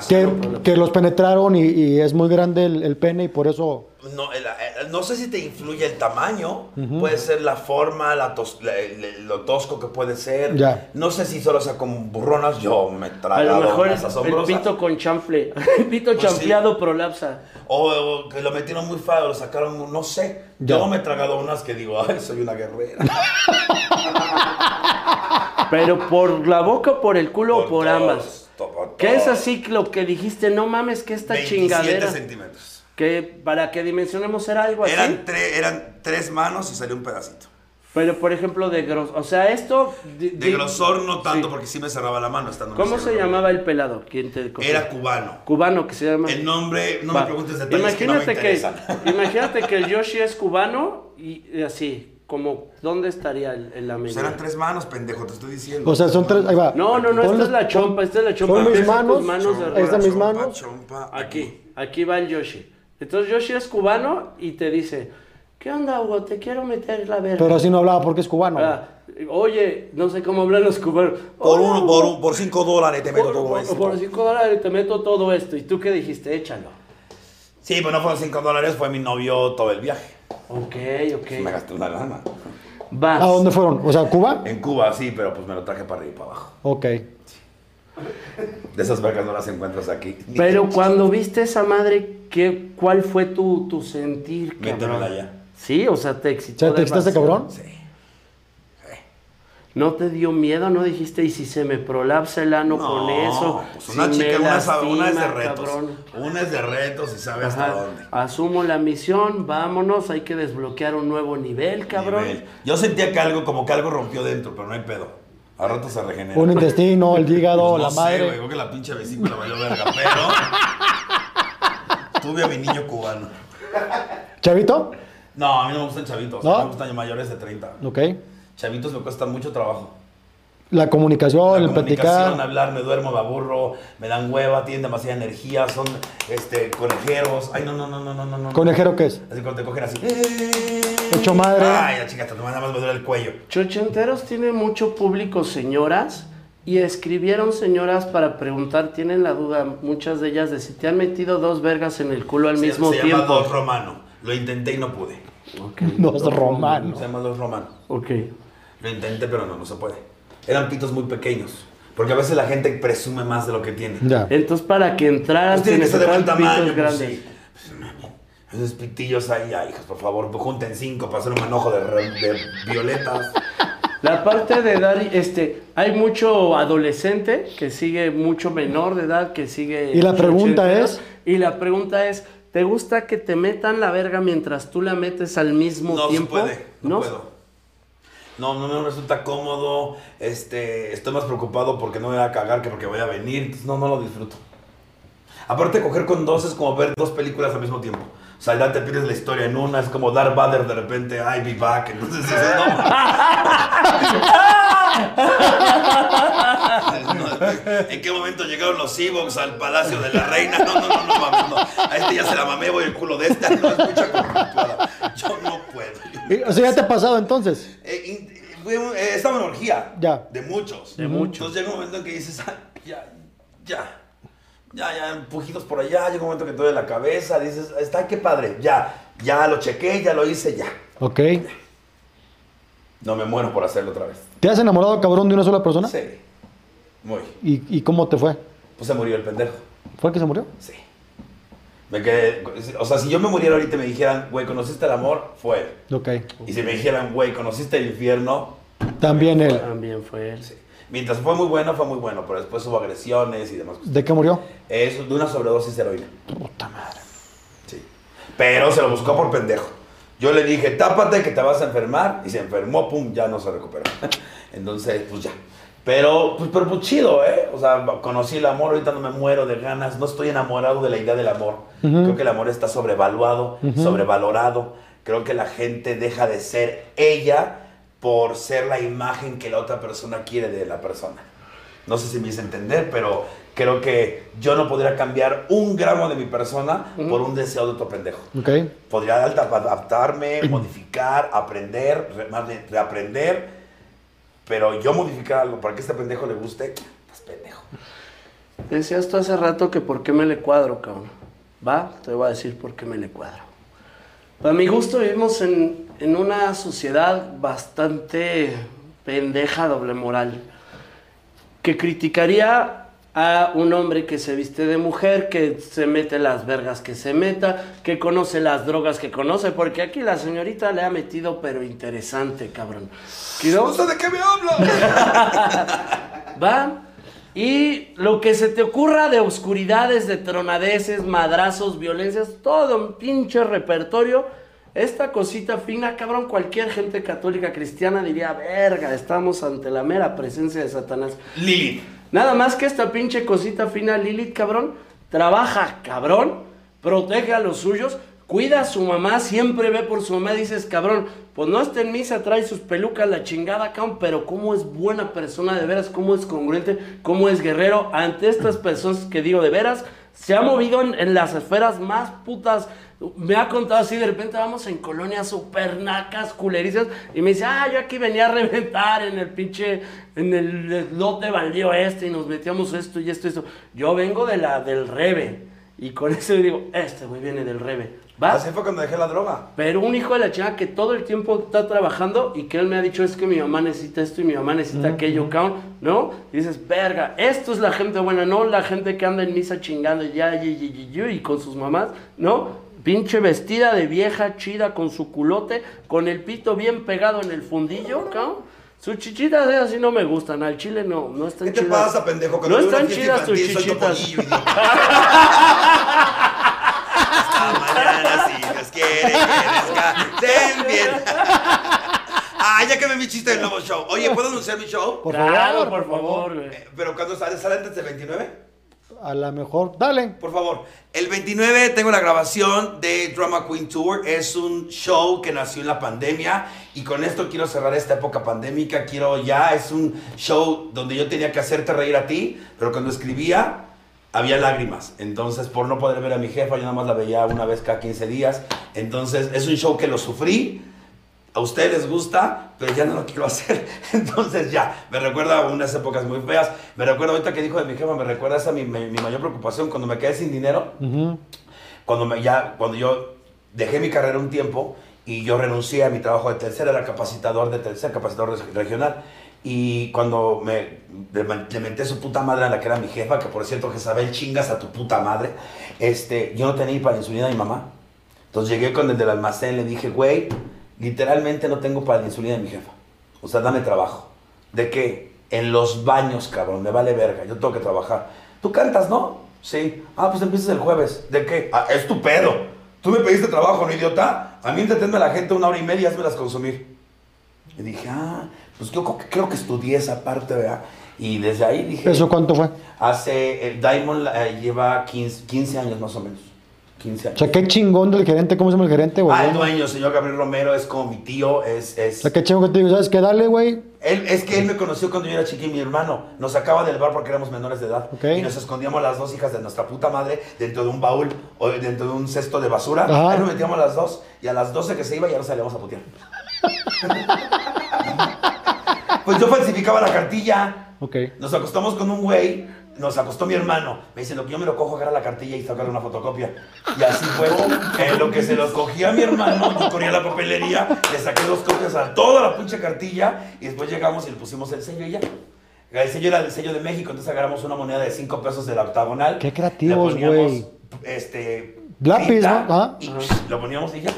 Que, lo- que los penetraron y, y es muy grande el, el pene y por eso... No, el- el- no sé si te influye el tamaño, puede ser la forma, la tos- la- lo tosco que puede ser. Ya. No sé si solo sea con burronas, yo me A lo traigo mejor unas el pito con chanfle. El pito Pues sí. prolapsa. O, o que lo metieron muy feo, lo sacaron, no sé. Ya. Yo me he tragado unas que digo, ay, soy una guerrera. Pero por la boca por el culo o por todos, ambas. To- por ¿Qué es así lo que dijiste? No mames, que esta 27 chingadera. centímetros. Que para que dimensionemos era algo así. Eran, tre- eran tres manos y salió un pedacito. Pero por ejemplo, de grosor. O sea, esto. De grosor no tanto porque sí me cerraba la mano estando ¿Cómo se llamaba el pelado? ¿Quién te? Era cubano. Cubano, que se llama. El nombre, no Va. me preguntes detalles que no me Imagínate que, interesan. imagínate que el Yoshi es cubano y, y así, como, ¿dónde estaría el, el la Pues eran tres manos, pendejo, te estoy diciendo. O sea, son tres... Ahí va. No, no, no, esta es la chompa, esta es la chompa. Son mis tus manos, manos chompa. Esta mis Chompa, manos. chompa, Aquí, aquí va el Yoshi. Entonces Yoshi es cubano y te dice, ¿qué onda, Hugo? Te quiero meter la verga. Pero así no hablaba porque es cubano. Ah, Oye, no sé cómo hablan los cubanos. Por, uno, por, un- por cinco dólares te meto por- todo por- esto. por cinco dólares te meto todo esto. ¿Y tú qué dijiste? Échalo. Sí, pero no fueron cinco dólares, fue mi novio todo el viaje. Ok, ok. Me gasté una lana. Vas. ¿A dónde fueron? O sea, ¿Cuba? En Cuba sí, pero pues me lo traje para arriba y para abajo. Ok. De esas vergas no las encuentras aquí. Pero cuando viste esa madre, ¿qué, ¿cuál fue tu, tu sentir, cabrón? Métemela ya. Sí, o sea, te O excitó. sea, ¿te excitaste, cabrón? Sí. ¿No te dio miedo? ¿No dijiste, y si se me prolapsa el ano con eso? Pues una chica, una, una es de lastima, retos. cabrón. Una es de retos y sabe hasta dónde. Asumo la misión, vámonos, hay que desbloquear un nuevo nivel, cabrón. Nivel. Yo sentía que algo, como que algo rompió dentro, pero no hay pedo. A rato se regenera. Un intestino, el hígado, Pues no la sé, madre. creo que la pinche vesícula valió verga, pero tuve a mi niño cubano. ¿Chavito? No, a mí no me gustan chavitos, ¿No? me gustan mayores de 30. Ok. Chavitos me cuesta mucho trabajo. La comunicación, La el comunicación, platicar. hablar, me duermo, me aburro, me dan hueva, tienen demasiada energía, son este, conejeros. Ay, no, no, no, no, no, no. no. ¿Conejero qué es? Así cuando te cogen así. Hecho madre. Ay, la chica, nada más me duele el cuello. Chochenteros tiene mucho público señoras y escribieron señoras para preguntar, tienen la duda, muchas de ellas, de si te han metido dos vergas en el culo al Se- mismo se llama tiempo. dos romano. Lo intenté y no pude. Ok, No es romano. Se llama dos romano. ok. Lo intenté, pero no, no se puede. Eran pitos muy pequeños. Porque a veces la gente presume más de lo que tiene. Ya. Entonces para que entraran Pues tiene que ser de buen tamaño. pitos pues, sí. Pues, mami, Esos pitillos ahí, ay, hijos, por favor, junten cinco para hacer un manojo de, re- de violetas. La parte de dar, este, hay mucho adolescente que sigue mucho menor de edad que sigue. Y la pregunta es- Y la pregunta es, ¿te gusta que te metan la verga mientras tú la metes al mismo No se tiempo? puede, no, puedo. No, no me resulta cómodo. Este, estoy más preocupado porque no me voy a cagar que porque voy a venir. Entonces, no, no lo disfruto. Aparte, coger con dos es como ver dos películas al mismo tiempo. O sea, ya te pides la historia en una, es como Darth Vader de repente, ay, be back. Entonces, dices, no. No, ¿En qué momento llegaron los Ewoks al palacio de la reina? No, no, no, no, mames, no. A este ya se la mamé, voy el culo de esta. No, escucha conflictuada. Yo no puedo. Y, O sea, ¿ya te ha pasado entonces? Eh, eh, estaba en orgía. Ya. De muchos. De muchos. Entonces llega un momento en que dices, "Ah, ya, ya. Ya, ya, empujidos por allá. Llega un momento que te duele la cabeza. Dices, está, qué padre. Ya, ya lo chequé, ya lo hice, ya. Ok. No me muero por hacerlo otra vez. ¿Te has enamorado, cabrón, de una sola persona? Sí. Muy. ¿Y, y cómo te fue? Pues se murió el pendejo. ¿Fue el que se murió? Sí. Me quedé. O sea, si yo me muriera ahorita y me dijeran, güey, ¿conociste el amor? Fue él. Ok. Y si me dijeran, güey, ¿conociste el infierno? También él. También fue él. Sí. Mientras fue muy bueno, fue muy bueno, pero después hubo agresiones y demás cosas. ¿De qué murió? Es de una sobredosis de heroína. Puta madre. Sí. Pero se lo buscó por pendejo. Yo le dije, tápate que te vas a enfermar. Y se enfermó, pum, ya no se recuperó. Entonces, pues ya. Pero, pues, pero pues chido, ¿eh? O sea, conocí el amor, ahorita no me muero de ganas. No estoy enamorado de la idea del amor. Ujú. Creo que el amor está sobrevaluado, Ujú. sobrevalorado. Creo que la gente deja de ser ella por ser la imagen que la otra persona quiere de la persona. No sé si me hice entender, pero creo que yo no podría cambiar un gramo de mi persona por un deseo de otro pendejo. Ok. Podría adaptarme, modificar, aprender, re- reaprender, pero yo modificar algo para que este pendejo le guste, pues pendejo. Decías tú hace rato que por qué me le cuadro, cabrón. Va, te voy a decir por qué me le cuadro. Para mi gusto vivimos en, en una sociedad bastante pendeja, doble moral, que criticaría a un hombre que se viste de mujer, que se mete las vergas que se meta, que conoce las drogas que conoce, porque aquí la señorita le ha metido pero interesante, cabrón. ¿Usted de qué me habla? ¿Va? Y lo que se te ocurra de oscuridades, de tronadeces, madrazos, violencias, todo un pinche repertorio. Esta cosita fina, cabrón, cualquier gente católica cristiana diría, verga, estamos ante la mera presencia de Satanás. Lilith. Nada más que esta pinche cosita fina, Lilith, cabrón, trabaja, cabrón, protege a los suyos, cuida a su mamá, siempre ve por su mamá, dices, cabrón, pues no está en misa, trae sus pelucas, la chingada, cabrón, pero cómo es buena persona de veras, cómo es congruente, cómo es guerrero ante estas personas que digo de veras, se ha movido en, en las esferas más putas. Me ha contado así, de repente vamos en colonias super nacas, culerizas, y me dice, ah, yo aquí venía a reventar en el pinche, en el, lote baldío este, y nos metíamos esto y esto y esto. Yo vengo de la, del Rebe, y con eso digo, este güey viene del Rebe. ¿Va? Así fue cuando dejé la droga. Pero un hijo de la chingada que todo el tiempo está trabajando y que él me ha dicho es que mi mamá necesita esto y mi mamá necesita aquello, cabrón, ¿no? Y dices, verga, esto es la gente buena, no la gente que anda en misa chingando ya, y, y, y, y, y con sus mamás, ¿no? Pinche vestida de vieja chida con su culote, con el pito bien pegado en el fundillo, cabrón. Sus chichitas esas sí no me gustan, al chile no, no están ¿Qué te chidas. pasa, pendejo? No Cuando una están chidas tus chichitas. topollillo. Hasta mañana, si Dios quiere que descansen bien. Ah, ya que me mi chiste del nuevo show. Oye, ¿puedo anunciar mi show? Por Claro, favor, por favor, güey. Eh, Pero cuando sale, sale antes del 29? A lo mejor. Dale. Por favor. El 29 tengo la grabación de Drama Queen Tour. Es un show que nació en la pandemia. Y con esto quiero cerrar esta época pandémica. Quiero ya, es un show donde yo tenía que hacerte reír a ti. Pero cuando escribía, había lágrimas. Entonces, por no poder ver a mi jefa, yo nada más la veía una vez cada 15 días. Entonces, es un show que lo sufrí. A ustedes les gusta, pero ya no lo quiero hacer. Entonces ya, me recuerda a unas épocas muy feas. Me recuerda ahorita que dijo de mi jefa, me recuerda esa mi, mi- mi mayor preocupación cuando me quedé sin dinero. Cuando, me, ya, cuando yo dejé mi carrera un tiempo y yo renuncié a mi trabajo de tercera, era capacitador de tercera, capacitador reg- regional. Y cuando me le, men- le menté su puta madre a la que era mi jefa, que por cierto, Jezabel, chingas a tu puta madre, este, yo no tenía ni para insulina de mi mamá. Entonces llegué con el del almacén, le dije, güey, literalmente no tengo para la insulina de mi jefa. O sea, dame trabajo. ¿De qué? En los baños, cabrón, me vale verga, yo tengo que trabajar. ¿Tú cantas, no? Sí. Ah, pues empiezas el jueves. ¿De qué? Ah, es tu pedo. Tú me pediste trabajo, ¿no, idiota? A mí entretenme a la gente una hora y media y hazmelas consumir. Y dije, ah, pues yo creo que, creo que estudié esa parte, ¿verdad? Y desde ahí dije... ¿Eso cuánto fue? Hace, el Diamond eh, lleva 15, 15 años más o menos. 15 O años. sea, qué chingón del gerente, ¿cómo se llama el gerente, güey? Ah, el dueño, señor Gabriel Romero, es como mi tío, es... es O sea, qué chingón que te digo, ¿sabes qué? Dale, güey. Él, es que él me conoció cuando yo era chiquín, mi hermano. Nos sacaba del bar porque éramos menores de edad. Y nos escondíamos las dos hijas de nuestra puta madre dentro de un baúl o dentro de un cesto de basura. Ajá. Ahí nos metíamos las dos. Y a las 12 que se iba ya nos salíamos a putear. pues yo falsificaba la cartilla. Ok. Nos acostamos con un güey, nos acostó mi hermano. Me dice, lo que yo me lo cojo, agarra la cartilla y sacarle una fotocopia. Y así fue. En lo que se los cogía mi hermano, yo corría a la papelería, le saqué dos copias a toda la pinche cartilla y después llegamos y le pusimos el sello y ya. El sello era el sello de México, entonces agarramos una moneda de 5 pesos de la octagonal. Qué creativos, güey. Este. Lápiz, ¿no? Ah. Y lo poníamos y ya.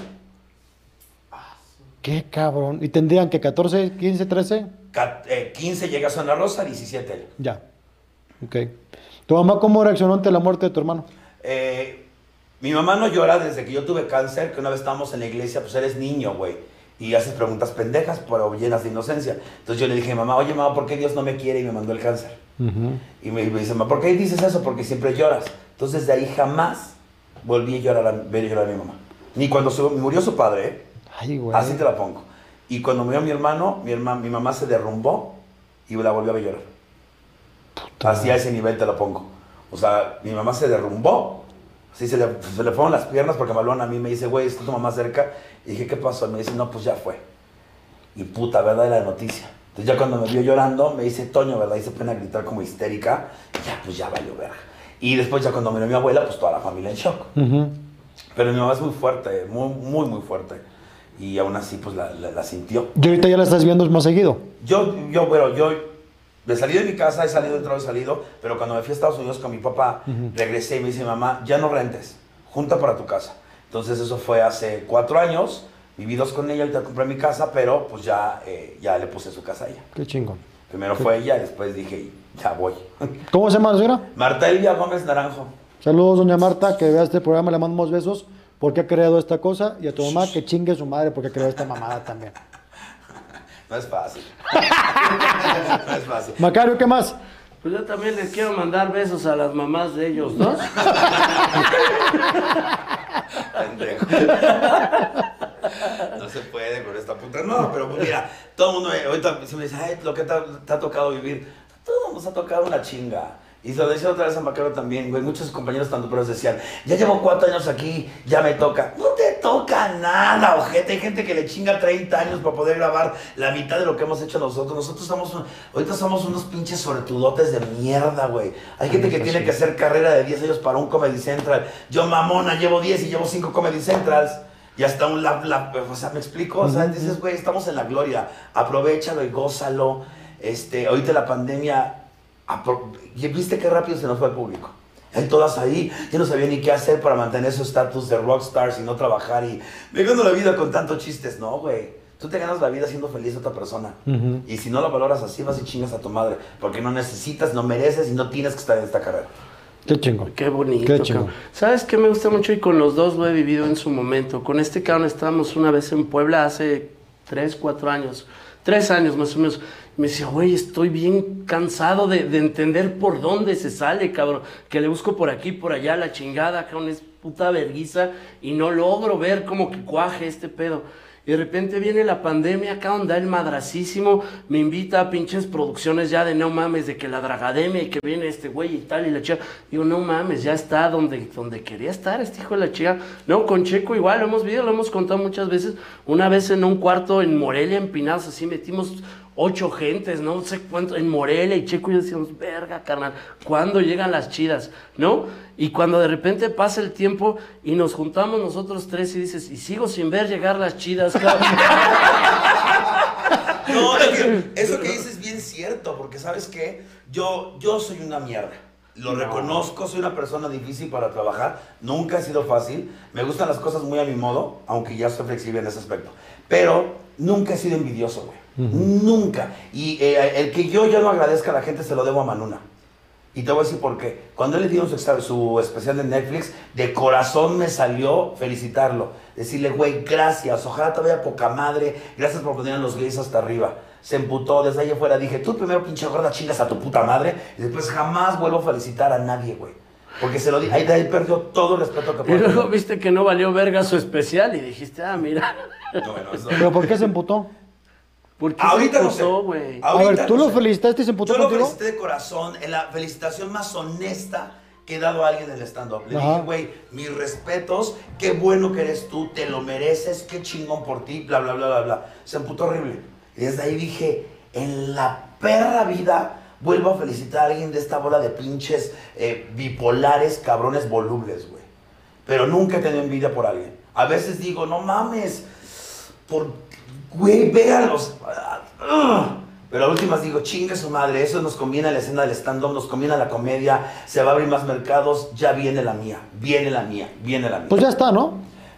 Qué cabrón. ¿Y tendrían que 14, 15, 13? Ca- eh, 15 llega a Zona Rosa, 17 él. Ya. Ok. ¿Tu mamá cómo reaccionó ante la muerte de tu hermano? Eh, mi mamá no llora desde que yo tuve cáncer, que una vez estábamos en la iglesia, pues eres niño, güey. Y haces preguntas pendejas, pero llenas de inocencia. Entonces yo le dije, mamá, oye, mamá, ¿por qué Dios no me quiere y me mandó el cáncer? Y me, me dice, mamá, ¿por qué dices eso? Porque siempre lloras. Entonces de ahí jamás volví a llorar a, ver llorar a mi mamá. Ni cuando su- murió su padre, ¿eh? Ay, güey. Así te la pongo. Y cuando murió mi hermano, mi, herma- mi mamá se derrumbó y la volvió a ver llorar. Así a ese nivel te la pongo. O sea, mi mamá se derrumbó. Así se le, se le fueron las piernas porque Malón a mí me dice, güey, está tu mamá cerca. Y dije, ¿qué pasó? Y me dice, no, pues ya fue. Y puta, ¿verdad? Era la noticia. Entonces ya cuando me vio llorando, me dice, Toño, ¿verdad? Y se pone a gritar como histérica. Y ya, pues ya valió verga. Y después ya cuando me vio mi abuela, pues toda la familia en shock. Pero mi mamá es muy fuerte, muy, muy, muy fuerte. Y aún así, pues la, la- la sintió. ¿Y ahorita ya la estás viendo más seguido? Yo, yo, bueno, yo he salido de mi casa, he salido, he entrado, he salido, pero cuando me fui a Estados Unidos con mi papá, regresé y me dice, mamá, ya no rentes, junta para tu casa. Entonces eso fue hace cuatro años, viví dos con ella, ahorita compré mi casa, pero pues ya, eh, ya le puse su casa a ella. Qué chingón. Primero fue ella, después dije, ya voy. ¿Cómo se llama la señora? Marta Elvia Gómez Naranjo. Saludos, doña Marta, que vea este programa, le mandamos besos porque ha creado esta cosa. Y a tu mamá, que chingue su madre porque creó esta mamada también. No es fácil. no es fácil. Macario, ¿qué más? Pues yo también les quiero mandar besos a las mamás de ellos dos. Pendejo. No se puede con esta puta. No, pero pues mira, todo el mundo me- ahorita se me dice, ay, lo que te, ha- te ha tocado vivir. Todo nos ha tocado una chinga. Y se lo decía otra vez a Macaro también, güey. Muchos compañeros tanto pero decían, ya llevo cuatro años aquí, ya me toca. No te toca nada, ojete. Hay gente que le chinga 30 años para poder grabar la mitad de lo que hemos hecho nosotros. Nosotros somos, un- ahorita somos unos pinches sobretudotes de mierda, güey. Hay gente que tiene que hacer carrera de 10 años para un Comedy Central. Yo, mamona, llevo 10 y llevo 5 Comedy Centrals. Y hasta un lab, lab, o sea, me explico, o sea, dices, güey, estamos en la gloria, aprovechalo y gózalo. Este, ahorita la pandemia, y viste qué rápido se nos fue el público. Hay todas ahí, ya no sabía ni qué hacer para mantener su estatus de rockstars y no trabajar y me gano la vida con tantos chistes, no, güey. Tú te ganas la vida siendo feliz a otra persona. Ujú. Y si no la valoras así, vas y chingas a tu madre. Porque no necesitas, no mereces y no tienes que estar en esta carrera. Qué chingón. Qué bonito. Qué chingón. ¿Sabes qué me gusta mucho? Y con los dos lo he vivido en su momento. Con este cabrón estábamos una vez en Puebla hace tres, cuatro años. Tres años más o menos. Me decía, güey, estoy bien cansado de, de entender por dónde se sale, cabrón. Que le busco por aquí, por allá, la chingada, cabrón, es puta verguiza. Y no logro ver cómo que cuaje este pedo. Y de repente viene la pandemia, acá onda el madracísimo, me invita a pinches producciones ya de no mames, de que la dragademia y que viene este güey y tal y la chica. Digo, no mames, ya está donde, donde quería estar este hijo de la chica. No, con Checo igual, lo hemos visto, lo hemos contado muchas veces. Una vez en un cuarto en Morelia, en así metimos ocho gentes, no sé cuánto, en Morelia y Checo y decíamos, verga, carnal, ¿cuándo llegan las chidas? ¿No? Y cuando de repente pasa el tiempo y nos juntamos nosotros tres y dices, y sigo sin ver llegar las chidas, cabrón. No, es que eso que dices es bien cierto, porque sabes qué, yo, yo soy una mierda. Lo No. reconozco, soy una persona difícil para trabajar, nunca ha sido fácil, me gustan las cosas muy a mi modo, aunque ya soy flexible en ese aspecto, pero nunca he sido envidioso, güey, nunca. Y eh, el que yo ya no agradezca a la gente se lo debo a Manuna. Y te voy a decir por qué. Cuando él le dieron su, su especial de Netflix, de corazón me salió felicitarlo. Decirle, güey, gracias, ojalá te vaya poca madre, gracias por poner a los gays hasta arriba. Se emputó, desde ahí afuera dije, tú primero pinche gorda chingas a tu puta madre, y después jamás vuelvo a felicitar a nadie, güey. Porque se lo di, ahí de ahí perdió todo el respeto que Y puedo luego viste que no valió verga su especial y dijiste, ah, mira. No, bueno, eso- ¿Pero por qué se emputó? ¿Por qué Ahorita se no sé. A ver, ¿tú no lo sé. felicitaste y se emputó Yo lo felicité de corazón, en la felicitación más honesta que he dado a alguien del stand-up. Le Ajá. dije, güey, mis respetos, qué bueno que eres tú, te lo mereces, qué chingón por ti, bla, bla, bla, bla, bla. Se emputó horrible. Y desde ahí dije, en la perra vida vuelvo a felicitar a alguien de esta bola de pinches eh, bipolares, cabrones volubles, güey. Pero nunca he tenido envidia por alguien. A veces digo, no mames, por, güey, véanlos. Pero a últimas digo, chingue su madre, eso nos conviene a la escena del stand-up, nos conviene a la comedia, se va a abrir más mercados, ya viene la mía, viene la mía, viene la mía. Pues ya está, ¿no?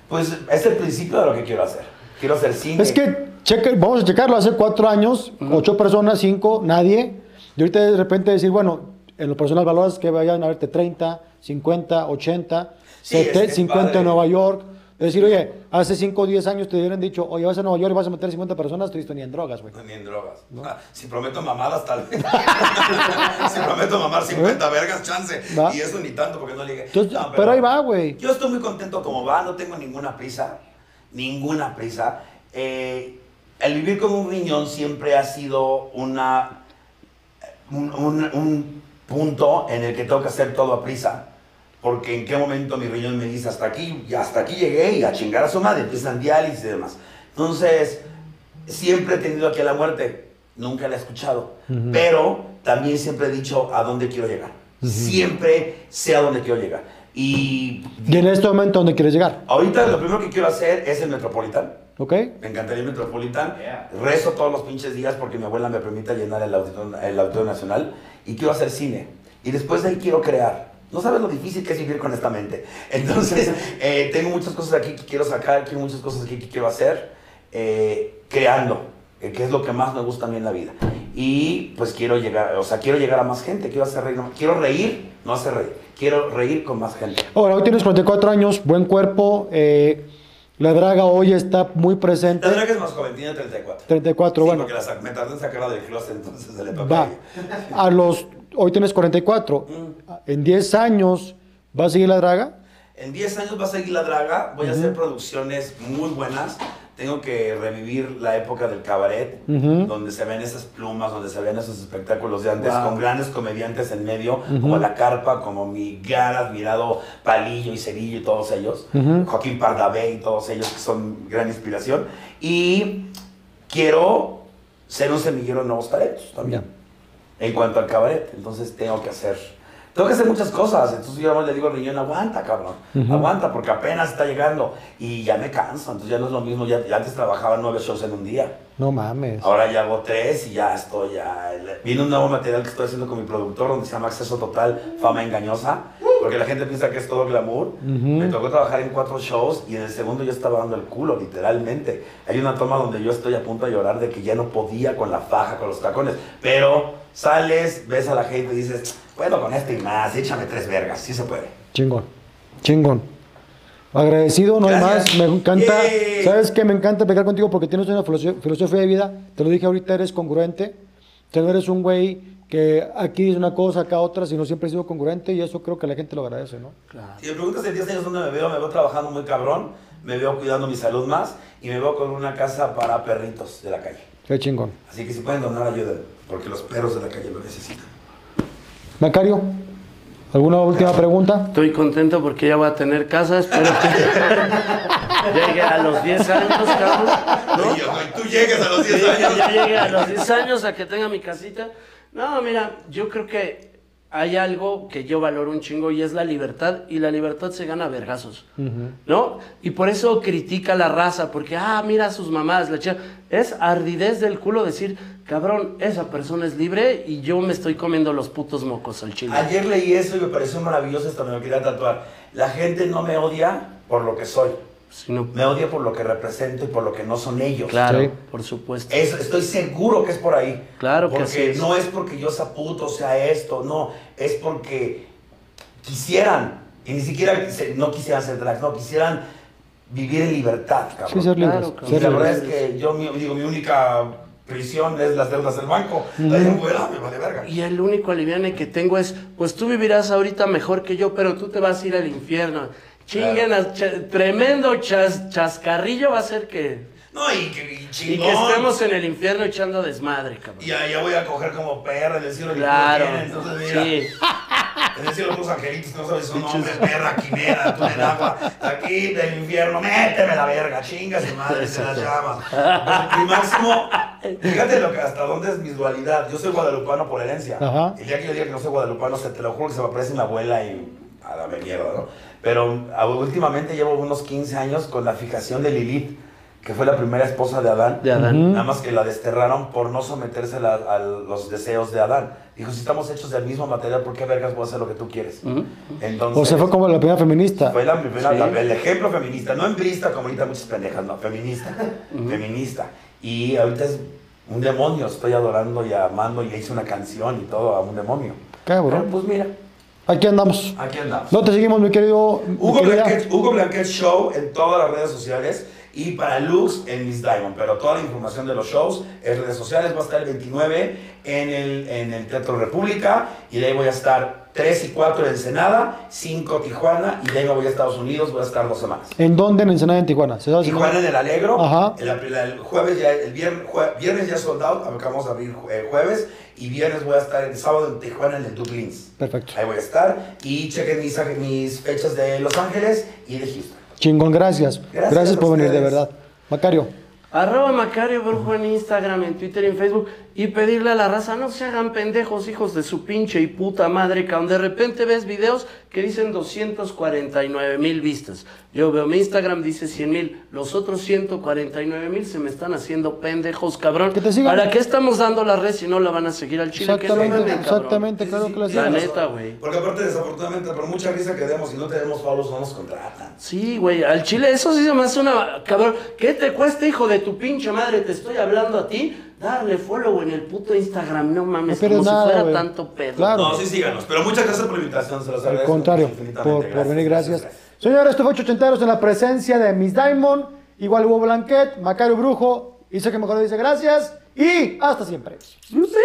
Pues es el principio de lo que quiero hacer. Quiero hacer cine. Es que, cheque, vamos a checarlo, hace cuatro años, ocho personas, cinco, nadie. Y ahorita de repente decir, bueno, en lo personal valoras que vayan a verte 30, 50, 80, Sí, 70, es- es 50 padre. en Nueva York. Es decir, oye, hace 5 o 10 años te hubieran dicho, oye, vas a Nueva York y vas a meter 50 personas, te visto ni en drogas, güey. Ni en drogas. Ah, si prometo mamadas, tal vez. si prometo mamar 50 vergas, chance. Va. Y eso ni tanto porque no. Entonces, No, pero, ahí va, güey. Yo estoy muy contento como va, no tengo ninguna prisa, ninguna prisa. Eh, el vivir con un riñón siempre ha sido una, un, un- un punto en el que tengo que hacer todo a prisa. Porque en qué momento mi riñón me dice hasta aquí, y hasta aquí llegué y a chingar a su madre, empiezan diálisis y demás. Entonces, siempre he tenido aquí a la muerte, nunca la he escuchado, pero también siempre he dicho a dónde quiero llegar. Siempre sé a dónde quiero llegar. Y Y en este momento, ¿dónde quieres llegar? ahorita lo primero que quiero hacer es el Metropolitan. ¿Ok? Me encantaría el Metropolitan. Rezo todos los pinches días porque mi abuela me permite llenar el auditorio, el auditorio nacional. Y quiero hacer cine. Y después de ahí quiero crear. No sabes lo difícil que es vivir con esta mente. Entonces, eh, tengo muchas cosas aquí que quiero sacar, tengo muchas cosas aquí que quiero hacer. eh, creando, eh, que es lo que más me gusta a mí en la vida. Y pues quiero llegar, o sea, quiero llegar a más gente, quiero hacer reír, no- quiero reír, no hacer reír, quiero reír con más gente. Ahora, hoy tienes 44 años, buen cuerpo. eh, la draga hoy está muy presente. La que es más joven, tiene 34. 34, Sí, bueno. porque la sac- me tardé en sacarla del closet, entonces se le Va. A los. Hoy tienes 44. En 10 años, ¿va a seguir la draga? En 10 años va a seguir la draga, voy a hacer producciones muy buenas. Tengo que revivir la época del cabaret, donde se ven esas plumas, donde se ven esos espectáculos de antes, Wow. con grandes comediantes en medio, como La Carpa, como mi gran admirado Palillo y Cerillo y todos ellos. Joaquín Pardavé y todos ellos que son gran inspiración. Y quiero ser un semillero de nuevos talentos también en cuanto al cabaret. Entonces tengo que hacer, tengo que hacer muchas cosas. Entonces yo le digo al riñón, aguanta, cabrón, aguanta, porque apenas está llegando y ya me canso. Entonces ya no es lo mismo. Ya, ya antes trabajaba nueve shows en un día. No mames. Ahora ya hago tres y ya estoy ya. Viene un nuevo material que estoy haciendo con mi productor donde se llama Acceso Total, Fama Engañosa. Porque la gente piensa que es todo glamour. Me tocó trabajar en cuatro shows y en el segundo yo estaba dando el culo, literalmente. Hay una toma donde yo estoy a punto de llorar de que ya no podía con la faja, con los tacones. Pero sales, ves a la gente y dices, puedo con este y más, échame tres vergas, sí se puede. Chingón. Chingón. Agradecido, no hay más. Me encanta. ¿Sabes qué? Me encanta pegar contigo porque tienes una filoso- filosofía de vida. Te lo dije ahorita, eres congruente. Tú no eres un güey que aquí dice una cosa, acá otra, sino siempre he sido congruente y eso creo que la gente lo agradece, ¿no? Claro. Si me preguntas en 10 años dónde me veo, me veo trabajando muy cabrón, me veo cuidando mi salud más y me veo con una casa para perritos de la calle. Qué chingón. Así que si pueden donar, ayuden, porque los perros de la calle lo necesitan. Macario, ¿alguna última pregunta? Estoy contento porque ya voy a tener casa, espero que llegue a los 10 años, cabrón. ¿no? Tú llegues a los 10 Ya, años. ya llegué a los 10 años a que tenga mi casita. No, mira, yo creo que hay algo que yo valoro un chingo y es la libertad. Y la libertad se gana a vergazos, ¿no? Y por eso critica la raza, porque, ah, mira a sus mamás, la chica. Es ardidez del culo decir, cabrón, esa persona es libre y yo me estoy comiendo los putos mocos al chile. Ayer leí eso y me pareció maravilloso, hasta me lo quería tatuar. La gente no me odia por lo que soy, Si no- me odia por lo que represento y por lo que no son ellos. claro, Sí. por supuesto. Es- estoy seguro que es por ahí. Claro que porque así es. no es porque yo sea puto, sea esto, no. Es porque quisieran, y ni siquiera se- no quisieran ser drags, no, quisieran vivir en libertad, cabrón. Sí, ser libres. Claro, cabrón. Y ser la libres. verdad es que yo, mi, digo, mi única prisión es las deudas del banco. La de fuera me vale verga. Y el único aliviane que tengo es, pues tú vivirás ahorita mejor que yo, pero tú te vas a ir al infierno. Chinguen, a- cha- tremendo chas- chascarrillo va a ser que... No, y que y que estemos en el infierno echando desmadre, cabrón. Y allá voy a coger como perra en el cielo. ni Claro, tienes, Entonces, mira, sí. En el cielo tus angelitos, no sabes su nombre, perra, quimera, tú en agua. Aquí del infierno, méteme la verga, chinga su madre, se la llama. Pues, Y máximo, fíjate lo que, hasta dónde es mi dualidad. Yo soy guadalupano por herencia. Ajá. El día que yo diga que no soy guadalupano, se te lo juro que se me aparece mi abuela y a la mierda, ¿no? Pero a- últimamente llevo unos 15 años con la fijación de Lilith, que fue la primera esposa de Adán. De Adán. Nada más que la desterraron por no someterse a, a los deseos de Adán. Dijo, si estamos hechos del mismo material, ¿por qué vergas voy a hacer lo que tú quieres? Entonces, O sea, fue como la primera feminista. fue la primera- Sí. la- el ejemplo feminista, no embrista como ahorita muchas pendejas, no, feminista, feminista. Y ahorita es un demonio, estoy adorando y amando y hice una canción y todo a un demonio. Cabrón. Pero, pues mira, Aquí andamos. aquí andamos. No te seguimos, mi querido. mi Hugo querida- Blanquet, Hugo Blanquet Show en todas las redes sociales y para Lux en Miss Diamond. Pero toda la información de los shows en redes sociales va a estar el 29 en el, en el Teatro República y de ahí voy a estar 3 y 4 en Ensenada, 5 Tijuana y de ahí me voy a Estados Unidos, voy a estar dos semanas. ¿En dónde? En Ensenada, en Tijuana. ¿Se sabe si- Tijuana en el Alegro, Ajá. el, el jueves ya, el viernes, viernes ya sold out, acabamos de abrir eh, jueves y viernes voy a estar el sábado en Tijuana en el Dublins. Perfecto. Ahí voy a estar y chequen mis, mis fechas de Los Ángeles y de Houston. Chingón, gracias. Gracias Gracias, por venir, de verdad. Macario. Arroba Macario Brujo en Instagram, en Twitter y en Facebook. Y pedirle a la raza, no se hagan pendejos, hijos de su pinche y puta madre, cabrón. De repente ves videos que dicen 249 mil vistas. Yo veo mi Instagram, dice 100 mil. Los otros 149 mil se me están haciendo pendejos, cabrón. Que te sigan. ¿Para qué estamos dando la red si no la van a seguir al chile? Que no Exactamente, cabrón. exactamente, claro que la La neta, güey. Porque aparte, desafortunadamente, por mucha risa que demos y no tenemos follows, no nos contratan. Sí, güey, al chile eso sí se me hace una... Cabrón, ¿qué te cuesta, hijo de tu pinche madre? Te estoy hablando a ti. Darle follow en el puto Instagram, no mames, No como nada, si fuera tanto pedo. Claro. No, sí, síganos. Pero muchas gracias por la invitación, se los Al agradezco. contrario, infinitamente. por, por venir, gracias. Señores, esto fue Ochenteros en la presencia de Miss Diamond, igual Hugo Blanquet, Macario Brujo, y sé que mejor dice gracias y hasta siempre. No sé.